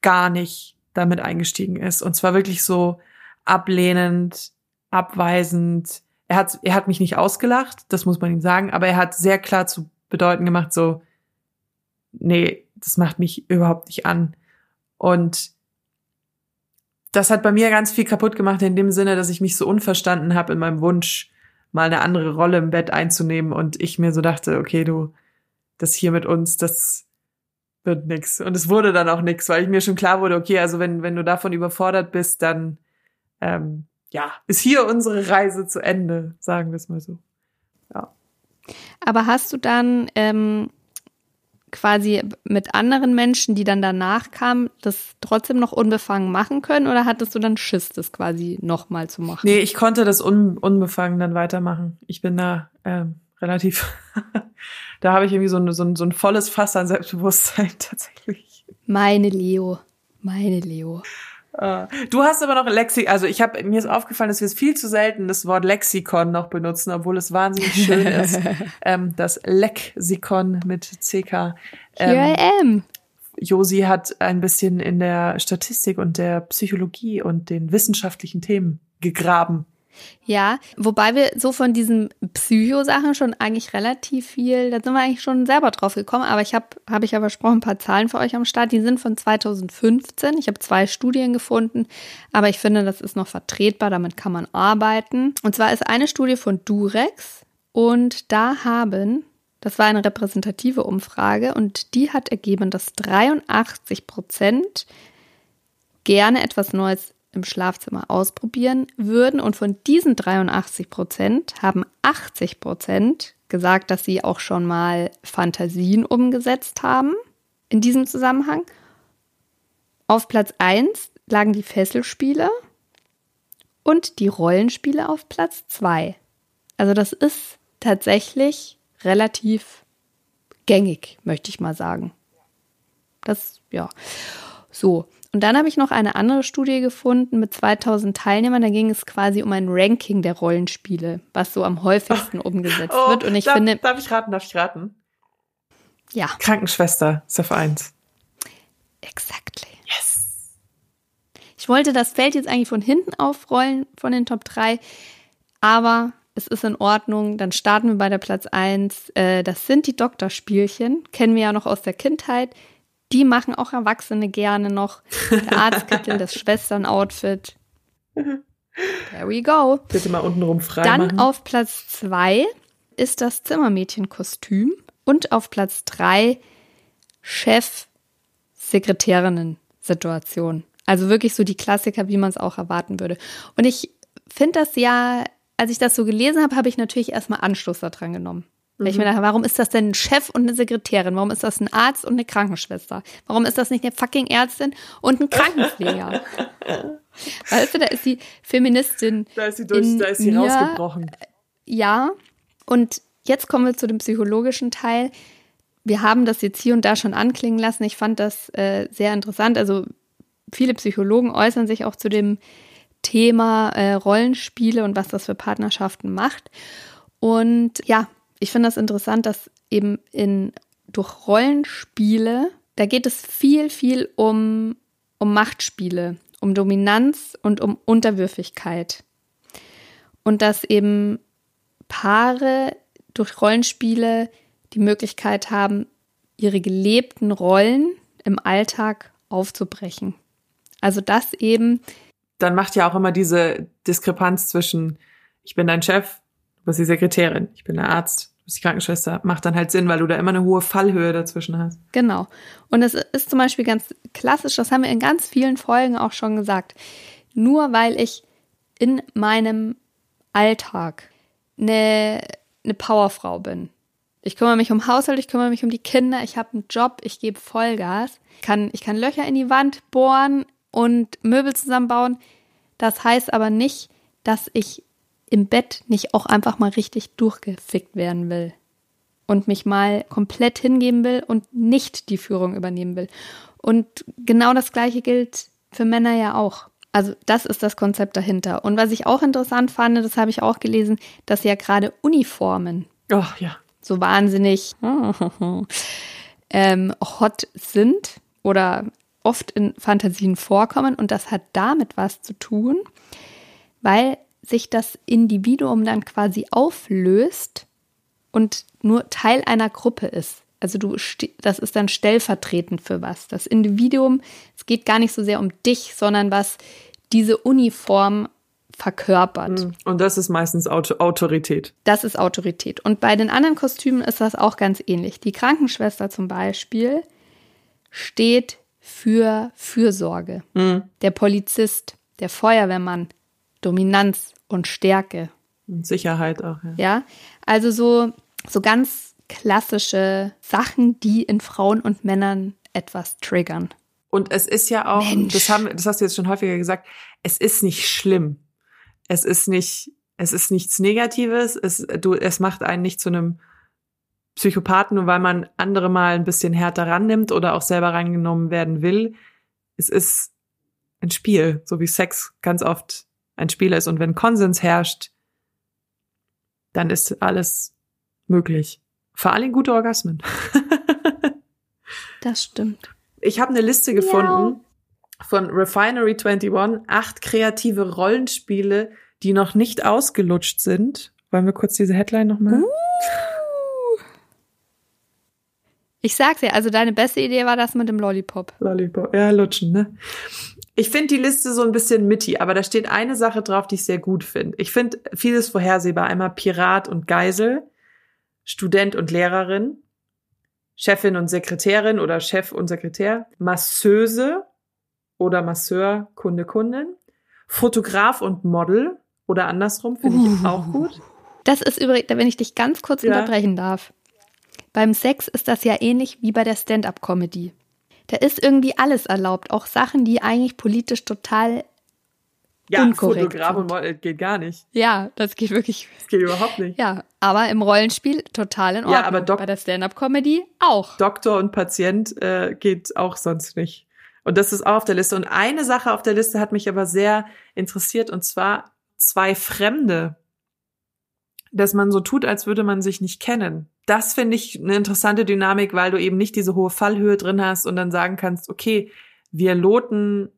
gar nicht damit eingestiegen ist. Und zwar wirklich so ablehnend, abweisend. Er hat, er hat mich nicht ausgelacht, das muss man ihm sagen, aber er hat sehr klar zu bedeuten gemacht, so, nee, das macht mich überhaupt nicht an. Und das hat bei mir ganz viel kaputt gemacht in dem Sinne, dass ich mich so unverstanden habe in meinem Wunsch, mal eine andere Rolle im Bett einzunehmen und ich mir so dachte, okay, du, das hier mit uns, das wird nix. Und es wurde dann auch nix, weil ich mir schon klar wurde, okay, also wenn, wenn du davon überfordert bist, dann ähm, ja, ist hier unsere Reise zu Ende, sagen wir es mal so. Ja. Aber hast du dann ähm, quasi mit anderen Menschen, die dann danach kamen, das trotzdem noch unbefangen machen können oder hattest du dann Schiss, das quasi nochmal zu machen? Nee, ich konnte das un unbefangen dann weitermachen. Ich bin da ähm, relativ, da habe ich irgendwie so ein, so, ein, so ein volles Fass an Selbstbewusstsein tatsächlich. Meine Leo, meine Leo. Ah. Du hast aber noch Lexi, also ich habe mir ist aufgefallen, dass wir es viel zu selten das Wort Lexikon noch benutzen, obwohl es wahnsinnig schön ist. ähm, das Lexikon mit CK. Ähm, Here I am. Josi hat ein bisschen in der Statistik und der Psychologie und den wissenschaftlichen Themen gegraben. Ja, wobei wir so von diesen Psycho-Sachen schon eigentlich relativ viel, da sind wir eigentlich schon selber drauf gekommen, aber ich habe, habe ich ja versprochen, ein paar Zahlen für euch am Start. Die sind von 2015. Ich habe zwei Studien gefunden, aber ich finde, das ist noch vertretbar, damit kann man arbeiten. Und zwar ist eine Studie von Durex und da haben, das war eine repräsentative Umfrage und die hat ergeben, dass 83 Prozent gerne etwas Neues im Schlafzimmer ausprobieren würden. Und von diesen 83 Prozent haben 80 Prozent gesagt, dass sie auch schon mal Fantasien umgesetzt haben in diesem Zusammenhang. Auf Platz 1 lagen die Fesselspiele und die Rollenspiele auf Platz 2. Also das ist tatsächlich relativ gängig, möchte ich mal sagen. Das, ja. So, und dann habe ich noch eine andere Studie gefunden mit 2000 Teilnehmern. Da ging es quasi um ein Ranking der Rollenspiele, was so am häufigsten oh. umgesetzt oh, wird. Und ich darf, finde. Darf ich raten? Darf ich raten? Ja. Krankenschwester ist auf 1. Exactly. Yes. Ich wollte das Feld jetzt eigentlich von hinten aufrollen, von den Top 3. Aber es ist in Ordnung. Dann starten wir bei der Platz 1. Äh, das sind die Doktorspielchen. Kennen wir ja noch aus der Kindheit. Die machen auch Erwachsene gerne noch. Der Arztkittel, das Schwestern-Outfit. There we go. Bitte mal untenrum frei Dann machen. auf Platz zwei ist das Zimmermädchenkostüm und auf Platz drei Chef-Sekretärinnen-Situation. Also wirklich so die Klassiker, wie man es auch erwarten würde. Und ich finde das ja, als ich das so gelesen habe, habe ich natürlich erstmal Anschluss daran genommen. Weil ich mir mhm. dachte, warum ist das denn ein Chef und eine Sekretärin? Warum ist das ein Arzt und eine Krankenschwester? Warum ist das nicht eine fucking Ärztin und ein Krankenpfleger? weißt du, da ist die Feministin. Da ist sie durch, da ist sie mir, rausgebrochen. Ja. Und jetzt kommen wir zu dem psychologischen Teil. Wir haben das jetzt hier und da schon anklingen lassen. Ich fand das äh, sehr interessant. Also viele Psychologen äußern sich auch zu dem Thema äh, Rollenspiele und was das für Partnerschaften macht. Und ja, ich finde das interessant, dass eben in, durch Rollenspiele, da geht es viel, viel um, um Machtspiele, um Dominanz und um Unterwürfigkeit. Und dass eben Paare durch Rollenspiele die Möglichkeit haben, ihre gelebten Rollen im Alltag aufzubrechen. Also das eben. Dann macht ja auch immer diese Diskrepanz zwischen, ich bin dein Chef, du bist die Sekretärin, ich bin der Arzt, bist die Krankenschwester. Macht dann halt Sinn, weil du da immer eine hohe Fallhöhe dazwischen hast. Genau. Und es ist zum Beispiel ganz klassisch, das haben wir in ganz vielen Folgen auch schon gesagt. Nur weil ich in meinem Alltag eine, eine Powerfrau bin. Ich kümmere mich um Haushalt, ich kümmere mich um die Kinder, ich habe einen Job, ich gebe Vollgas. Kann, ich kann Löcher in die Wand bohren und Möbel zusammenbauen. Das heißt aber nicht, dass ich im Bett nicht auch einfach mal richtig durchgefickt werden will und mich mal komplett hingeben will und nicht die Führung übernehmen will. Und genau das gleiche gilt für Männer ja auch. Also das ist das Konzept dahinter. Und was ich auch interessant fand, das habe ich auch gelesen, dass ja gerade Uniformen oh, ja. so wahnsinnig ähm, hot sind oder oft in Fantasien vorkommen. Und das hat damit was zu tun, weil sich das Individuum dann quasi auflöst und nur Teil einer Gruppe ist. Also du, das ist dann stellvertretend für was. Das Individuum, es geht gar nicht so sehr um dich, sondern was diese Uniform verkörpert. Hm. Und das ist meistens Auto Autorität. Das ist Autorität. Und bei den anderen Kostümen ist das auch ganz ähnlich. Die Krankenschwester zum Beispiel steht für Fürsorge. Mhm. Der Polizist, der Feuerwehrmann, Dominanz und Stärke. Und Sicherheit auch, ja. Ja, also so, so ganz klassische Sachen, die in Frauen und Männern etwas triggern. Und es ist ja auch, das, haben, das hast du jetzt schon häufiger gesagt, es ist nicht schlimm. Es ist nicht, es ist nichts Negatives. Es, du, es macht einen nicht zu einem Psychopathen, nur weil man andere mal ein bisschen härter rannimmt oder auch selber reingenommen werden will. Es ist ein Spiel, so wie Sex ganz oft ein Spieler ist. Und wenn Konsens herrscht, dann ist alles möglich. Vor allem gute Orgasmen. das stimmt. Ich habe eine Liste gefunden ja. von Refinery 21, acht kreative Rollenspiele, die noch nicht ausgelutscht sind. Wollen wir kurz diese Headline nochmal? Uh. Ich sag's ja, also deine beste Idee war das mit dem Lollipop. Lollipop, ja, lutschen, ne? Ich finde die Liste so ein bisschen mitty, aber da steht eine Sache drauf, die ich sehr gut finde. Ich finde vieles vorhersehbar. Einmal Pirat und Geisel, Student und Lehrerin, Chefin und Sekretärin oder Chef und Sekretär, Masseuse oder Masseur, Kunde, Kundin, Fotograf und Model oder andersrum, finde ich auch gut. Das ist übrigens, wenn ich dich ganz kurz ja. unterbrechen darf. Beim Sex ist das ja ähnlich wie bei der Stand-up-Comedy. Da ist irgendwie alles erlaubt, auch Sachen, die eigentlich politisch total ja, unkorrekt Fotograf und Model geht gar nicht. Ja, das geht wirklich. Das geht überhaupt nicht. Ja, aber im Rollenspiel total in Ordnung. Ja, aber Dok bei der Stand-up-Comedy auch. Doktor und Patient äh, geht auch sonst nicht. Und das ist auch auf der Liste. Und eine Sache auf der Liste hat mich aber sehr interessiert, und zwar zwei Fremde. Dass man so tut, als würde man sich nicht kennen das finde ich eine interessante Dynamik, weil du eben nicht diese hohe Fallhöhe drin hast und dann sagen kannst, okay, wir loten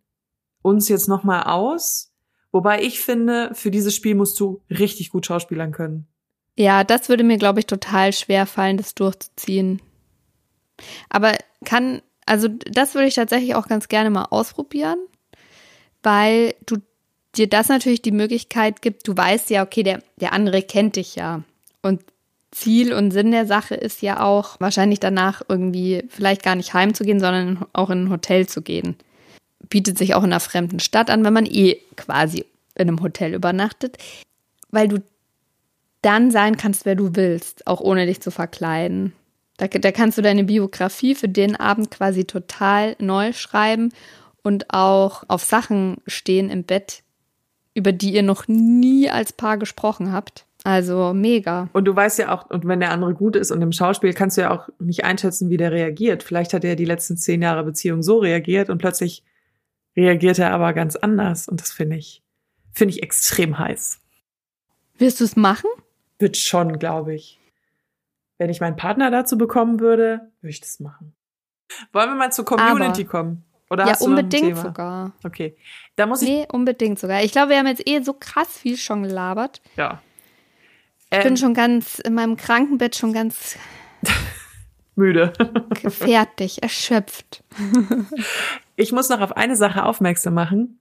uns jetzt noch mal aus. Wobei ich finde, für dieses Spiel musst du richtig gut schauspielern können. Ja, das würde mir, glaube ich, total schwer fallen, das durchzuziehen. Aber kann, also das würde ich tatsächlich auch ganz gerne mal ausprobieren, weil du dir das natürlich die Möglichkeit gibt, du weißt ja, okay, der, der andere kennt dich ja. Und Ziel und Sinn der Sache ist ja auch, wahrscheinlich danach irgendwie vielleicht gar nicht heimzugehen, sondern auch in ein Hotel zu gehen. Bietet sich auch in einer fremden Stadt an, wenn man eh quasi in einem Hotel übernachtet, weil du dann sein kannst, wer du willst, auch ohne dich zu verkleiden. Da, da kannst du deine Biografie für den Abend quasi total neu schreiben und auch auf Sachen stehen im Bett, über die ihr noch nie als Paar gesprochen habt. Also mega. Und du weißt ja auch, und wenn der andere gut ist und im Schauspiel kannst du ja auch nicht einschätzen, wie der reagiert. Vielleicht hat er die letzten zehn Jahre Beziehung so reagiert und plötzlich reagiert er aber ganz anders. Und das finde ich, finde ich extrem heiß. Wirst du es machen? Wird schon, glaube ich. Wenn ich meinen Partner dazu bekommen würde, würde ich das machen. Wollen wir mal zur Community aber, kommen? Oder ja, unbedingt sogar. Okay. Da muss ich. Nee, unbedingt sogar. Ich glaube, wir haben jetzt eh so krass viel schon gelabert. Ja. Ich bin ähm, schon ganz in meinem Krankenbett schon ganz müde. fertig, erschöpft. ich muss noch auf eine Sache aufmerksam machen.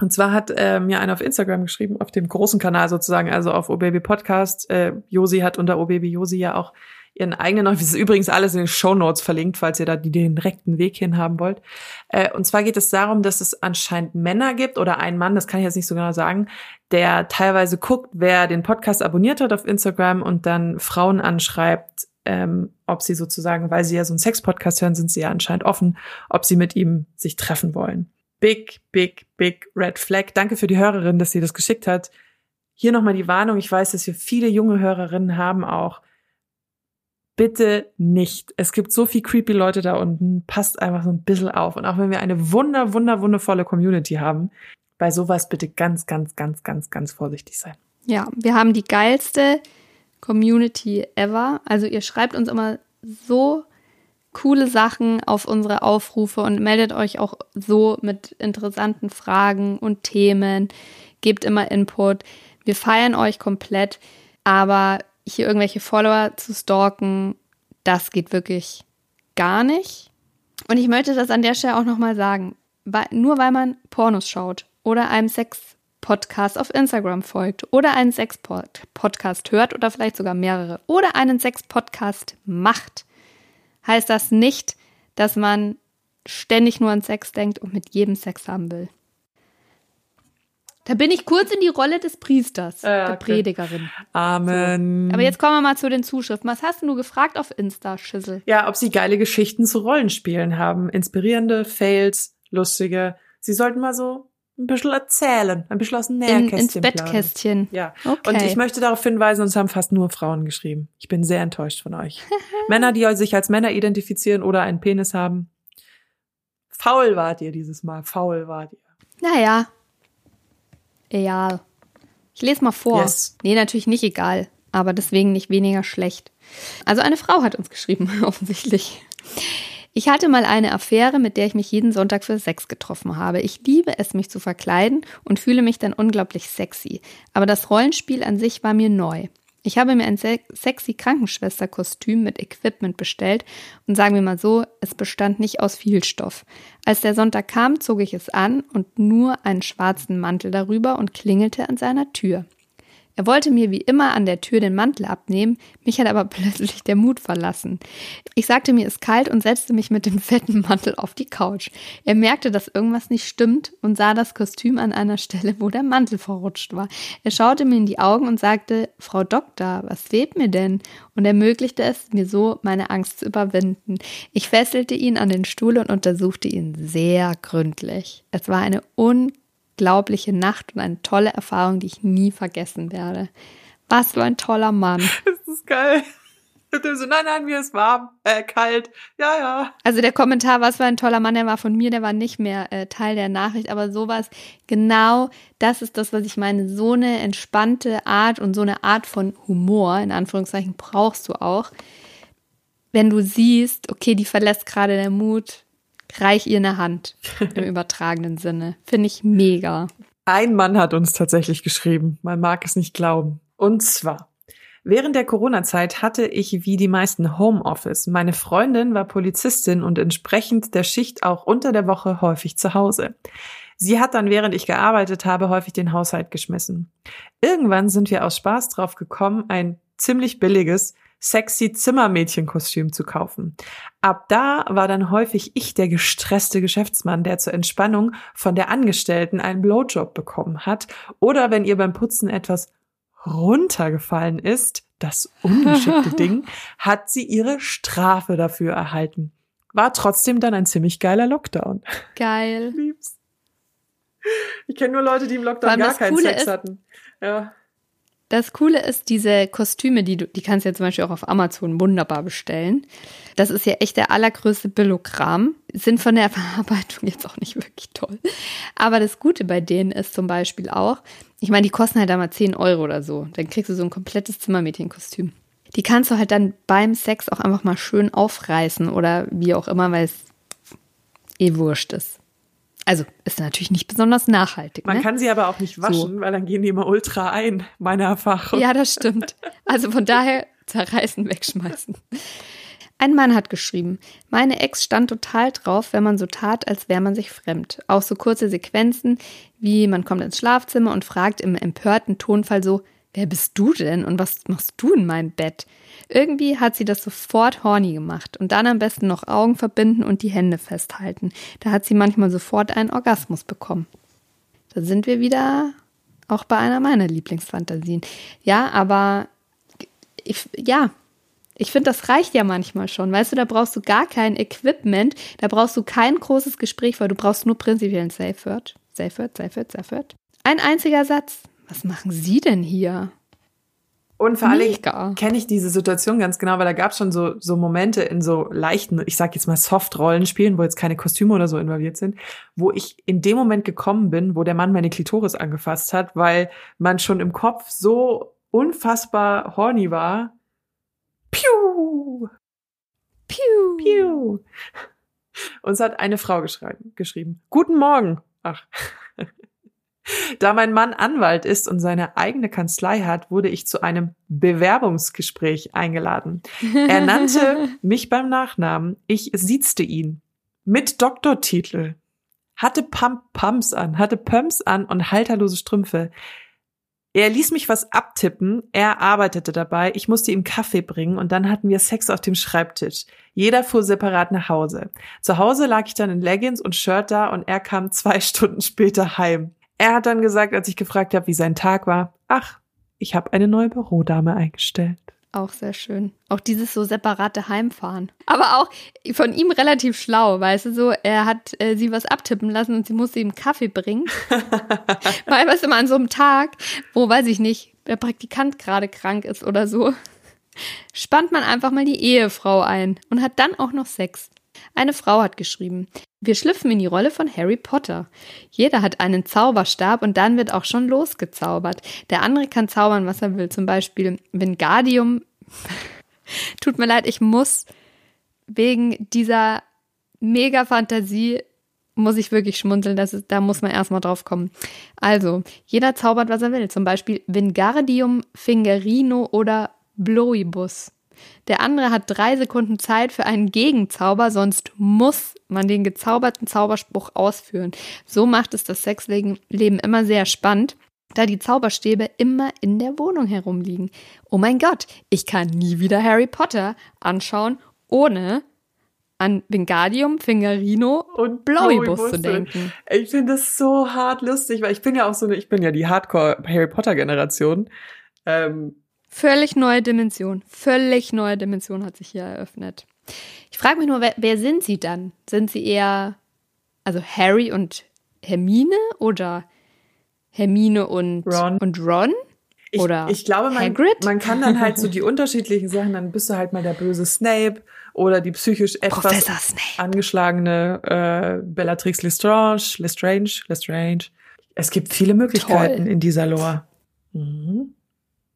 Und zwar hat äh, mir einer auf Instagram geschrieben, auf dem großen Kanal sozusagen, also auf OBaby Podcast. Äh, Josi hat unter OBaby Josi ja auch ihren eigenen, das ist übrigens alles in den Show Notes verlinkt, falls ihr da die direkten Weg hin haben wollt. Äh, und zwar geht es darum, dass es anscheinend Männer gibt oder ein Mann, das kann ich jetzt nicht so genau sagen, der teilweise guckt, wer den Podcast abonniert hat auf Instagram und dann Frauen anschreibt, ähm, ob sie sozusagen, weil sie ja so einen Sex-Podcast hören, sind sie ja anscheinend offen, ob sie mit ihm sich treffen wollen. Big, big, big Red Flag. Danke für die Hörerin, dass sie das geschickt hat. Hier nochmal die Warnung. Ich weiß, dass wir viele junge Hörerinnen haben auch bitte nicht. Es gibt so viel creepy Leute da unten. Passt einfach so ein bisschen auf. Und auch wenn wir eine wunder, wunder, wundervolle Community haben, bei sowas bitte ganz, ganz, ganz, ganz, ganz vorsichtig sein. Ja, wir haben die geilste Community ever. Also ihr schreibt uns immer so coole Sachen auf unsere Aufrufe und meldet euch auch so mit interessanten Fragen und Themen. Gebt immer Input. Wir feiern euch komplett. Aber hier irgendwelche Follower zu stalken, das geht wirklich gar nicht. Und ich möchte das an der Stelle auch nochmal sagen. Nur weil man Pornos schaut oder einem Sex-Podcast auf Instagram folgt oder einen Sex-Podcast hört oder vielleicht sogar mehrere oder einen Sex-Podcast macht, heißt das nicht, dass man ständig nur an Sex denkt und mit jedem Sex haben will. Da bin ich kurz in die Rolle des Priesters, ja, der okay. Predigerin. Amen. So. Aber jetzt kommen wir mal zu den Zuschriften. Was hast du gefragt auf Insta, Schissel? Ja, ob sie geile Geschichten zu Rollenspielen haben. Inspirierende, Fails, lustige. Sie sollten mal so ein bisschen erzählen, ein bisschen aus dem Nährkästchen in, Ins Bettkästchen. Ja. Okay. Und ich möchte darauf hinweisen, uns haben fast nur Frauen geschrieben. Ich bin sehr enttäuscht von euch. Männer, die sich als Männer identifizieren oder einen Penis haben. Faul wart ihr dieses Mal. Faul wart ihr. Naja, Egal. Ich lese mal vor. Yes. Nee, natürlich nicht egal, aber deswegen nicht weniger schlecht. Also eine Frau hat uns geschrieben, offensichtlich. Ich hatte mal eine Affäre, mit der ich mich jeden Sonntag für Sex getroffen habe. Ich liebe es, mich zu verkleiden und fühle mich dann unglaublich sexy. Aber das Rollenspiel an sich war mir neu. Ich habe mir ein sexy Krankenschwesterkostüm mit Equipment bestellt und sagen wir mal so, es bestand nicht aus viel Stoff. Als der Sonntag kam, zog ich es an und nur einen schwarzen Mantel darüber und klingelte an seiner Tür. Er wollte mir wie immer an der Tür den Mantel abnehmen, mich hat aber plötzlich der Mut verlassen. Ich sagte mir, es ist kalt und setzte mich mit dem fetten Mantel auf die Couch. Er merkte, dass irgendwas nicht stimmt und sah das Kostüm an einer Stelle, wo der Mantel verrutscht war. Er schaute mir in die Augen und sagte, Frau Doktor, was fehlt mir denn? Und ermöglichte es mir so, meine Angst zu überwinden. Ich fesselte ihn an den Stuhl und untersuchte ihn sehr gründlich. Es war eine unglaubliche unglaubliche Nacht und eine tolle Erfahrung, die ich nie vergessen werde. Was für ein toller Mann. Das ist geil. So, nein, nein, mir ist warm, äh, kalt, ja, ja. Also der Kommentar, was für ein toller Mann, der war von mir, der war nicht mehr äh, Teil der Nachricht, aber sowas, genau, das ist das, was ich meine. So eine entspannte Art und so eine Art von Humor, in Anführungszeichen, brauchst du auch. Wenn du siehst, okay, die verlässt gerade der Mut, reich ihr eine Hand im übertragenen Sinne. Finde ich mega. Ein Mann hat uns tatsächlich geschrieben. Man mag es nicht glauben. Und zwar. Während der Corona-Zeit hatte ich wie die meisten Homeoffice. Meine Freundin war Polizistin und entsprechend der Schicht auch unter der Woche häufig zu Hause. Sie hat dann, während ich gearbeitet habe, häufig den Haushalt geschmissen. Irgendwann sind wir aus Spaß drauf gekommen, ein ziemlich billiges, sexy Zimmermädchenkostüm zu kaufen. Ab da war dann häufig ich der gestresste Geschäftsmann, der zur Entspannung von der Angestellten einen Blowjob bekommen hat oder wenn ihr beim Putzen etwas runtergefallen ist, das ungeschickte Ding, hat sie ihre Strafe dafür erhalten. War trotzdem dann ein ziemlich geiler Lockdown. Geil. Lieb's. Ich kenne nur Leute, die im Lockdown gar keinen Coole Sex hatten. Ja. Das Coole ist, diese Kostüme, die du, die kannst du ja zum Beispiel auch auf Amazon wunderbar bestellen. Das ist ja echt der allergrößte Billogramm. Sind von der Verarbeitung jetzt auch nicht wirklich toll. Aber das Gute bei denen ist zum Beispiel auch, ich meine, die kosten halt einmal 10 Euro oder so. Dann kriegst du so ein komplettes Zimmermädchenkostüm. Die kannst du halt dann beim Sex auch einfach mal schön aufreißen oder wie auch immer, weil es eh wurscht ist. Also ist natürlich nicht besonders nachhaltig. Man ne? kann sie aber auch nicht waschen, so. weil dann gehen die immer ultra ein, meine Erfahrung. Ja, das stimmt. Also von daher zerreißen, wegschmeißen. Ein Mann hat geschrieben, meine Ex stand total drauf, wenn man so tat, als wäre man sich fremd. Auch so kurze Sequenzen, wie man kommt ins Schlafzimmer und fragt im empörten Tonfall so, wer bist du denn und was machst du in meinem Bett? Irgendwie hat sie das sofort horny gemacht und dann am besten noch Augen verbinden und die Hände festhalten. Da hat sie manchmal sofort einen Orgasmus bekommen. Da sind wir wieder auch bei einer meiner Lieblingsfantasien. Ja, aber ich, ja, ich finde, das reicht ja manchmal schon. Weißt du, da brauchst du gar kein Equipment, da brauchst du kein großes Gespräch, weil du brauchst nur prinzipiell ein Safe Word. Safe Word, Safe Word, Safe Word. Ein einziger Satz. Was machen Sie denn hier? Und vor allem kenne ich diese Situation ganz genau, weil da gab es schon so, so Momente in so leichten, ich sag jetzt mal Soft-Rollenspielen, wo jetzt keine Kostüme oder so involviert sind, wo ich in dem Moment gekommen bin, wo der Mann meine Klitoris angefasst hat, weil man schon im Kopf so unfassbar horny war. Piu! Piu! Piu! Uns hat eine Frau geschrieben. Guten Morgen. Ach. Da mein Mann Anwalt ist und seine eigene Kanzlei hat, wurde ich zu einem Bewerbungsgespräch eingeladen. Er nannte mich beim Nachnamen. Ich siezte ihn. Mit Doktortitel. Hatte Pump Pumps an, hatte Pumps an und halterlose Strümpfe. Er ließ mich was abtippen, er arbeitete dabei, ich musste ihm Kaffee bringen und dann hatten wir Sex auf dem Schreibtisch. Jeder fuhr separat nach Hause. Zu Hause lag ich dann in Leggings und Shirt da und er kam zwei Stunden später heim. Er hat dann gesagt, als ich gefragt habe, wie sein Tag war, ach, ich habe eine neue Bürodame eingestellt. Auch sehr schön. Auch dieses so separate Heimfahren. Aber auch von ihm relativ schlau, weißt du, so, er hat äh, sie was abtippen lassen und sie musste ihm Kaffee bringen. Weil, weißt du, mal an so einem Tag, wo, weiß ich nicht, der Praktikant gerade krank ist oder so, spannt man einfach mal die Ehefrau ein und hat dann auch noch Sex. Eine Frau hat geschrieben, wir schlüpfen in die Rolle von Harry Potter. Jeder hat einen Zauberstab und dann wird auch schon losgezaubert. Der andere kann zaubern, was er will. Zum Beispiel Wingardium. Tut mir leid, ich muss wegen dieser mega Fantasie, muss ich wirklich schmunzeln, das ist, da muss man erstmal drauf kommen. Also, jeder zaubert, was er will. Zum Beispiel Wingardium Fingerino oder Bloibus. Der andere hat drei Sekunden Zeit für einen Gegenzauber, sonst muss man den gezauberten Zauberspruch ausführen. So macht es das Sexleben immer sehr spannend, da die Zauberstäbe immer in der Wohnung herumliegen. Oh mein Gott, ich kann nie wieder Harry Potter anschauen, ohne an Wingardium, Fingerino und Blowibus zu denken. Ich finde das so hart lustig, weil ich bin ja auch so eine, ich bin ja die Hardcore Harry Potter Generation. Ähm, völlig neue Dimension, völlig neue Dimension hat sich hier eröffnet. Ich frage mich nur, wer, wer sind sie dann? Sind sie eher, also Harry und Hermine oder Hermine und Ron? Und Ron? Ich, oder ich glaube, man, Hagrid? man kann dann halt so die unterschiedlichen Sachen, dann bist du halt mal der böse Snape oder die psychisch etwas angeschlagene äh, Bellatrix Lestrange, Lestrange, Lestrange. Es gibt viele Möglichkeiten Toll. in dieser Lore. Mhm.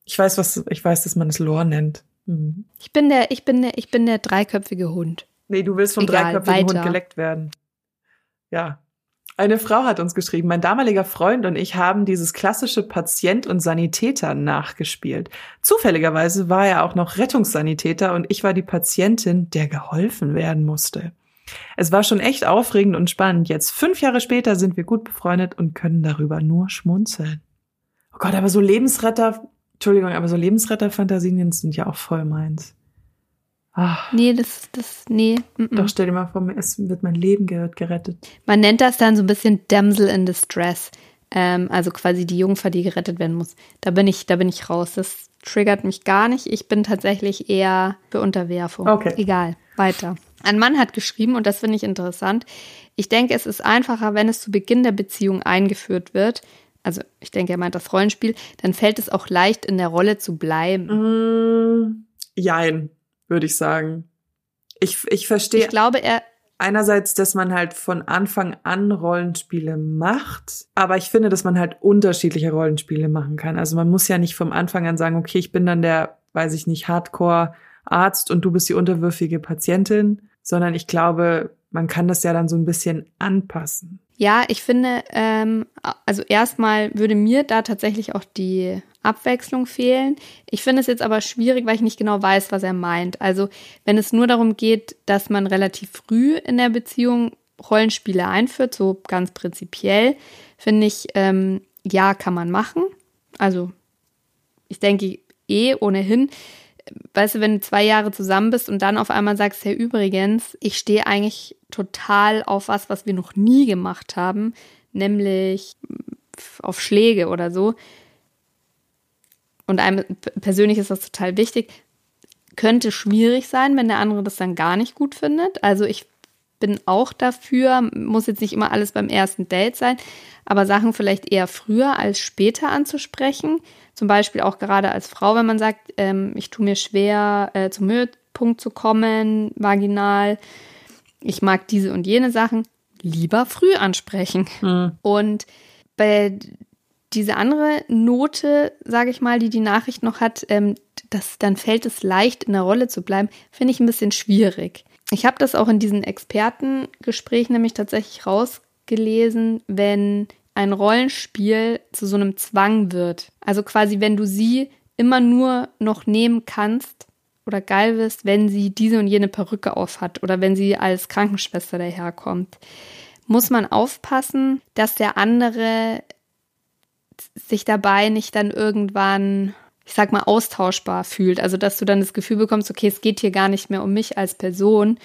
Ich weiß, was ich weiß, dass man es Lore nennt. Mhm. Ich bin der, ich bin der, ich bin der dreiköpfige Hund. Nee, du willst vom Egal, dreiköpfigen weiter. Hund geleckt werden. Ja, eine Frau hat uns geschrieben, mein damaliger Freund und ich haben dieses klassische Patient und Sanitäter nachgespielt. Zufälligerweise war er auch noch Rettungssanitäter und ich war die Patientin, der geholfen werden musste. Es war schon echt aufregend und spannend. Jetzt, fünf Jahre später, sind wir gut befreundet und können darüber nur schmunzeln. Oh Gott, aber so Lebensretter, Entschuldigung, aber so Lebensretterfantasien sind ja auch voll meins. Ach. Nee, das, das, nee. Mm -mm. Doch, stell dir mal vor, es wird mein Leben gerettet. Man nennt das dann so ein bisschen Damsel in Distress. Ähm, also quasi die Jungfer, die gerettet werden muss. Da bin ich, da bin ich raus. Das triggert mich gar nicht. Ich bin tatsächlich eher für Unterwerfung. Okay. Egal. Weiter. Ein Mann hat geschrieben, und das finde ich interessant. Ich denke, es ist einfacher, wenn es zu Beginn der Beziehung eingeführt wird. Also, ich denke, er meint das Rollenspiel. Dann fällt es auch leicht, in der Rolle zu bleiben. Mm, jein würde ich sagen. Ich, ich verstehe. Ich glaube, er. Einerseits, dass man halt von Anfang an Rollenspiele macht, aber ich finde, dass man halt unterschiedliche Rollenspiele machen kann. Also man muss ja nicht vom Anfang an sagen, okay, ich bin dann der, weiß ich nicht, Hardcore-Arzt und du bist die unterwürfige Patientin, sondern ich glaube, man kann das ja dann so ein bisschen anpassen. Ja, ich finde, ähm, also erstmal würde mir da tatsächlich auch die Abwechslung fehlen. Ich finde es jetzt aber schwierig, weil ich nicht genau weiß, was er meint. Also wenn es nur darum geht, dass man relativ früh in der Beziehung Rollenspiele einführt, so ganz prinzipiell, finde ich, ähm, ja, kann man machen. Also ich denke eh ohnehin, weißt du, wenn du zwei Jahre zusammen bist und dann auf einmal sagst, ja, übrigens, ich stehe eigentlich total auf was, was wir noch nie gemacht haben, nämlich auf Schläge oder so. Und einem persönlich ist das total wichtig. Könnte schwierig sein, wenn der andere das dann gar nicht gut findet. Also ich bin auch dafür, muss jetzt nicht immer alles beim ersten Date sein, aber Sachen vielleicht eher früher als später anzusprechen. Zum Beispiel auch gerade als Frau, wenn man sagt, ähm, ich tue mir schwer, äh, zum Höhepunkt zu kommen, vaginal. Ich mag diese und jene Sachen. Lieber früh ansprechen. Mhm. Und bei diese andere Note, sage ich mal, die die Nachricht noch hat, ähm, das, dann fällt es leicht, in der Rolle zu bleiben, finde ich ein bisschen schwierig. Ich habe das auch in diesen Expertengesprächen nämlich tatsächlich rausgelesen, wenn ein Rollenspiel zu so einem Zwang wird. Also quasi, wenn du sie immer nur noch nehmen kannst oder geil wirst, wenn sie diese und jene Perücke auf hat oder wenn sie als Krankenschwester daherkommt, muss man aufpassen, dass der andere sich dabei nicht dann irgendwann, ich sag mal, austauschbar fühlt. Also, dass du dann das Gefühl bekommst, okay, es geht hier gar nicht mehr um mich als Person,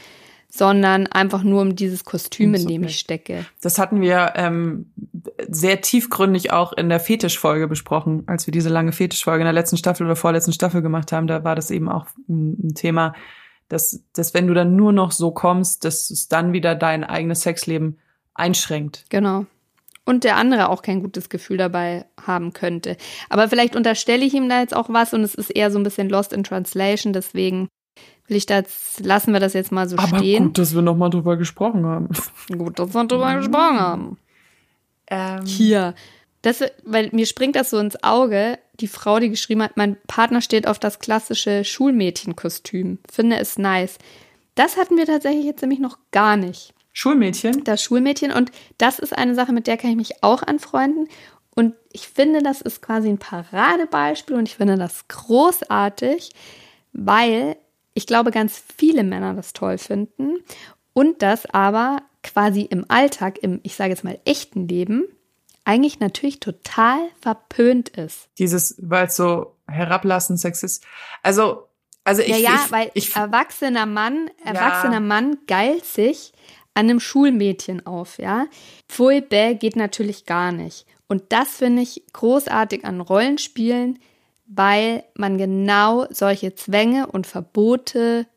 sondern einfach nur um dieses Kostüm, in dem ich stecke. Das hatten wir ähm, sehr tiefgründig auch in der Fetischfolge besprochen, als wir diese lange Fetischfolge in der letzten Staffel oder vorletzten Staffel gemacht haben. Da war das eben auch ein Thema, dass, dass wenn du dann nur noch so kommst, dass es dann wieder dein eigenes Sexleben einschränkt. Genau. Und der andere auch kein gutes Gefühl dabei haben könnte. Aber vielleicht unterstelle ich ihm da jetzt auch was und es ist eher so ein bisschen lost in translation, deswegen will ich das, lassen wir das jetzt mal so Aber stehen. Gut, dass wir nochmal drüber gesprochen haben. Gut, dass wir drüber gesprochen haben. Ähm. Hier. Das, weil mir springt das so ins Auge, die Frau, die geschrieben hat, mein Partner steht auf das klassische Schulmädchenkostüm. Finde es nice. Das hatten wir tatsächlich jetzt nämlich noch gar nicht. Schulmädchen? Das Schulmädchen. Und das ist eine Sache, mit der kann ich mich auch anfreunden. Und ich finde, das ist quasi ein Paradebeispiel und ich finde das großartig, weil ich glaube, ganz viele Männer das toll finden und das aber quasi im Alltag, im, ich sage jetzt mal, echten Leben, eigentlich natürlich total verpönt ist. Dieses, weil es so herablassend sexist. Also, also ich. Ja, ja, ich, weil ich, erwachsener Mann, erwachsener ja. Mann geilt sich an einem Schulmädchen auf, ja. Pfui bäh geht natürlich gar nicht. Und das finde ich großartig an Rollenspielen, weil man genau solche Zwänge und Verbote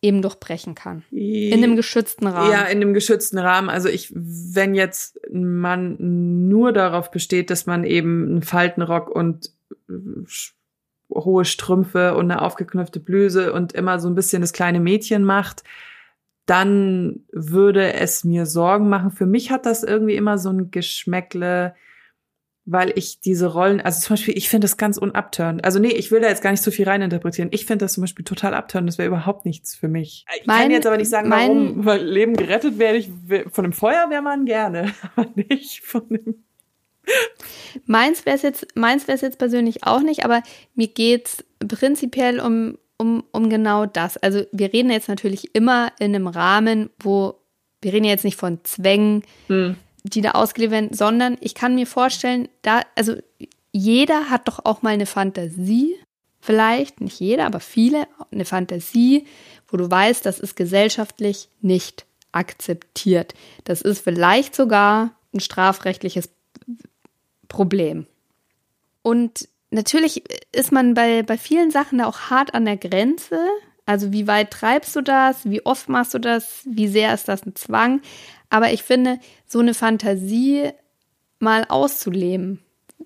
eben durchbrechen kann. In einem geschützten Rahmen. Ja, in einem geschützten Rahmen. Also ich, wenn jetzt man nur darauf besteht, dass man eben einen Faltenrock und hohe Strümpfe und eine aufgeknöpfte Bluse und immer so ein bisschen das kleine Mädchen macht, dann würde es mir Sorgen machen. Für mich hat das irgendwie immer so ein Geschmäckle, weil ich diese Rollen, also zum Beispiel, ich finde das ganz unabtörend. Also nee, ich will da jetzt gar nicht so viel reininterpretieren. Ich finde das zum Beispiel total abtörend. Das wäre überhaupt nichts für mich. Ich mein, kann jetzt aber nicht sagen, mein, warum. Weil Leben gerettet werde ich von einem Feuerwehrmann gerne, aber nicht von einem. Meins wäre es jetzt, meins wäre es jetzt persönlich auch nicht, aber mir geht's prinzipiell um, um, um genau das. Also wir reden jetzt natürlich immer in einem Rahmen, wo wir reden jetzt nicht von Zwängen. Hm die da ausgelebt werden, sondern ich kann mir vorstellen, da, also jeder hat doch auch mal eine Fantasie, vielleicht nicht jeder, aber viele, eine Fantasie, wo du weißt, das ist gesellschaftlich nicht akzeptiert. Das ist vielleicht sogar ein strafrechtliches Problem. Und natürlich ist man bei, bei vielen Sachen da auch hart an der Grenze. Also wie weit treibst du das? Wie oft machst du das? Wie sehr ist das ein Zwang? Aber ich finde, so eine Fantasie mal auszuleben,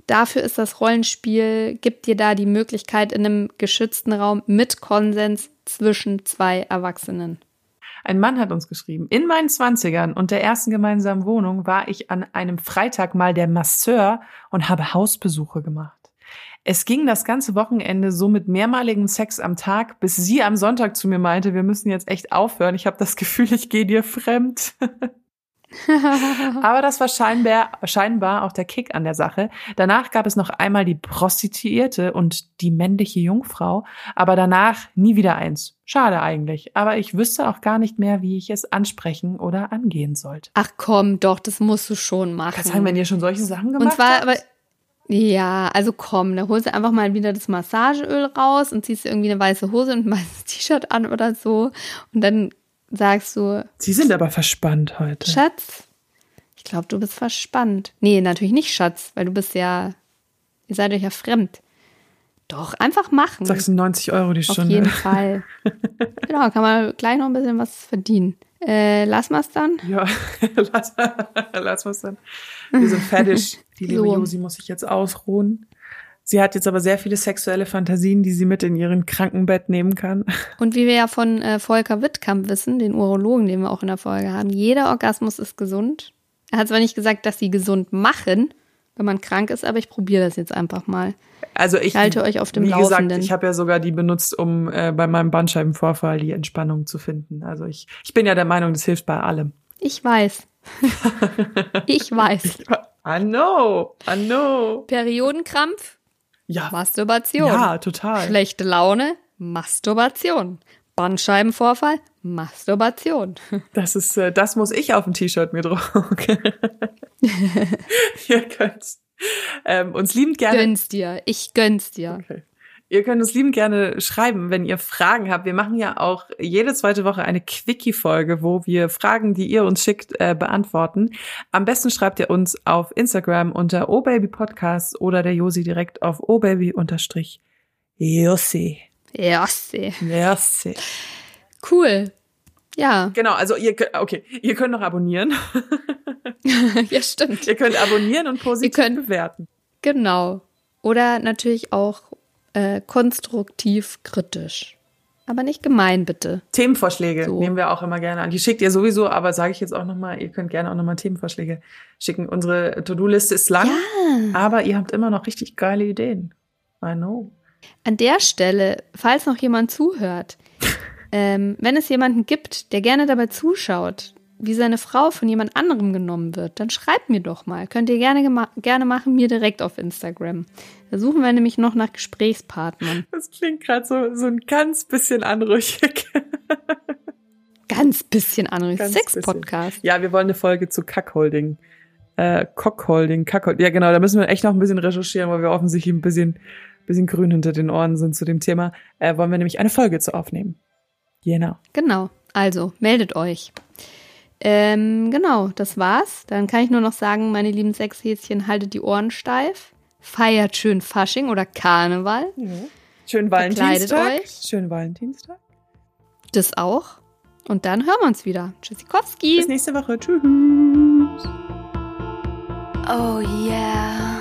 dafür ist das Rollenspiel, gibt dir da die Möglichkeit in einem geschützten Raum mit Konsens zwischen zwei Erwachsenen. Ein Mann hat uns geschrieben, in meinen Zwanzigern und der ersten gemeinsamen Wohnung war ich an einem Freitag mal der Masseur und habe Hausbesuche gemacht. Es ging das ganze Wochenende so mit mehrmaligem Sex am Tag, bis sie am Sonntag zu mir meinte, wir müssen jetzt echt aufhören. Ich habe das Gefühl, ich gehe dir fremd. Aber das war scheinbar, scheinbar auch der Kick an der Sache. Danach gab es noch einmal die Prostituierte und die männliche Jungfrau, aber danach nie wieder eins. Schade eigentlich, aber ich wüsste auch gar nicht mehr, wie ich es ansprechen oder angehen sollte. Ach komm, doch, das musst du schon machen. Kannst sagen, wenn ihr schon solche Sachen gemacht Und zwar, habt? aber ja, also komm, da holst du einfach mal wieder das Massageöl raus und ziehst irgendwie eine weiße Hose und ein weißes T-Shirt an oder so und dann sagst du. Sie sind aber verspannt heute. Schatz, ich glaube, du bist verspannt. Nee, natürlich nicht Schatz, weil du bist ja, ihr seid euch ja fremd. Doch, einfach machen. 96 Euro die Stunde. Auf jeden Fall. genau, kann man gleich noch ein bisschen was verdienen. Äh, lass mal's dann? Ja, lass, lass mal's dann. Wir sind fertig. Die liebe so. Josi muss sich jetzt ausruhen. Sie hat jetzt aber sehr viele sexuelle Fantasien, die sie mit in ihren Krankenbett nehmen kann. Und wie wir ja von äh, Volker Wittkamp wissen, den Urologen, den wir auch in der Folge haben, jeder Orgasmus ist gesund. Er hat zwar nicht gesagt, dass sie gesund machen, wenn man krank ist, aber ich probiere das jetzt einfach mal. Also ich, ich halte euch auf dem wie Laufenden. Gesagt, ich habe ja sogar die benutzt, um äh, bei meinem Bandscheibenvorfall die Entspannung zu finden. Also ich, ich bin ja der Meinung, das hilft bei allem. Ich weiß. ich weiß. I know, I know. Periodenkrampf? Ja. Masturbation. Ja, total. Schlechte Laune, Masturbation. Bandscheibenvorfall, Masturbation. Das ist, äh, das muss ich auf dem T-Shirt mir drucken. Ihr könnt ähm, uns liebend gerne. Gönn's dir, ich gönn's dir. Okay. Ihr könnt uns lieben gerne schreiben, wenn ihr Fragen habt. Wir machen ja auch jede zweite Woche eine Quickie-Folge, wo wir Fragen, die ihr uns schickt, äh, beantworten. Am besten schreibt ihr uns auf Instagram unter obabypodcast oder der Josi direkt auf obaby-josi. Josi. Josi. Cool. Ja. Genau, also ihr könnt, okay, ihr könnt noch abonnieren. ja, stimmt. Ihr könnt abonnieren und positiv könnt, bewerten. Genau. Oder natürlich auch äh, konstruktiv kritisch. Aber nicht gemein, bitte. Themenvorschläge so. nehmen wir auch immer gerne an. Die schickt ihr sowieso, aber sage ich jetzt auch nochmal, ihr könnt gerne auch nochmal Themenvorschläge schicken. Unsere To-Do-Liste ist lang, ja. aber ihr habt immer noch richtig geile Ideen. I know. An der Stelle, falls noch jemand zuhört, Ähm, wenn es jemanden gibt, der gerne dabei zuschaut, wie seine Frau von jemand anderem genommen wird, dann schreibt mir doch mal. Könnt ihr gerne, gerne machen, mir direkt auf Instagram. Da suchen wir nämlich noch nach Gesprächspartnern. Das klingt gerade so, so ein ganz bisschen anrüchig. Ganz bisschen anrüchig. Sex-Podcast. Ja, wir wollen eine Folge zu Kackholding. Äh, Cockholding, Kackholding. Ja, genau, da müssen wir echt noch ein bisschen recherchieren, weil wir offensichtlich ein bisschen, bisschen grün hinter den Ohren sind zu dem Thema. Äh, wollen wir nämlich eine Folge zu aufnehmen. Genau. Genau. Also, meldet euch. Ähm, genau, das war's. Dann kann ich nur noch sagen, meine lieben Sexhäschen, haltet die Ohren steif. Feiert schön Fasching oder Karneval. Ja. Schön Valentinstag. Euch. Schön Valentinstag. Das auch. Und dann hören wir uns wieder. Tschüssikowski. Bis nächste Woche. Tschüss. Oh yeah.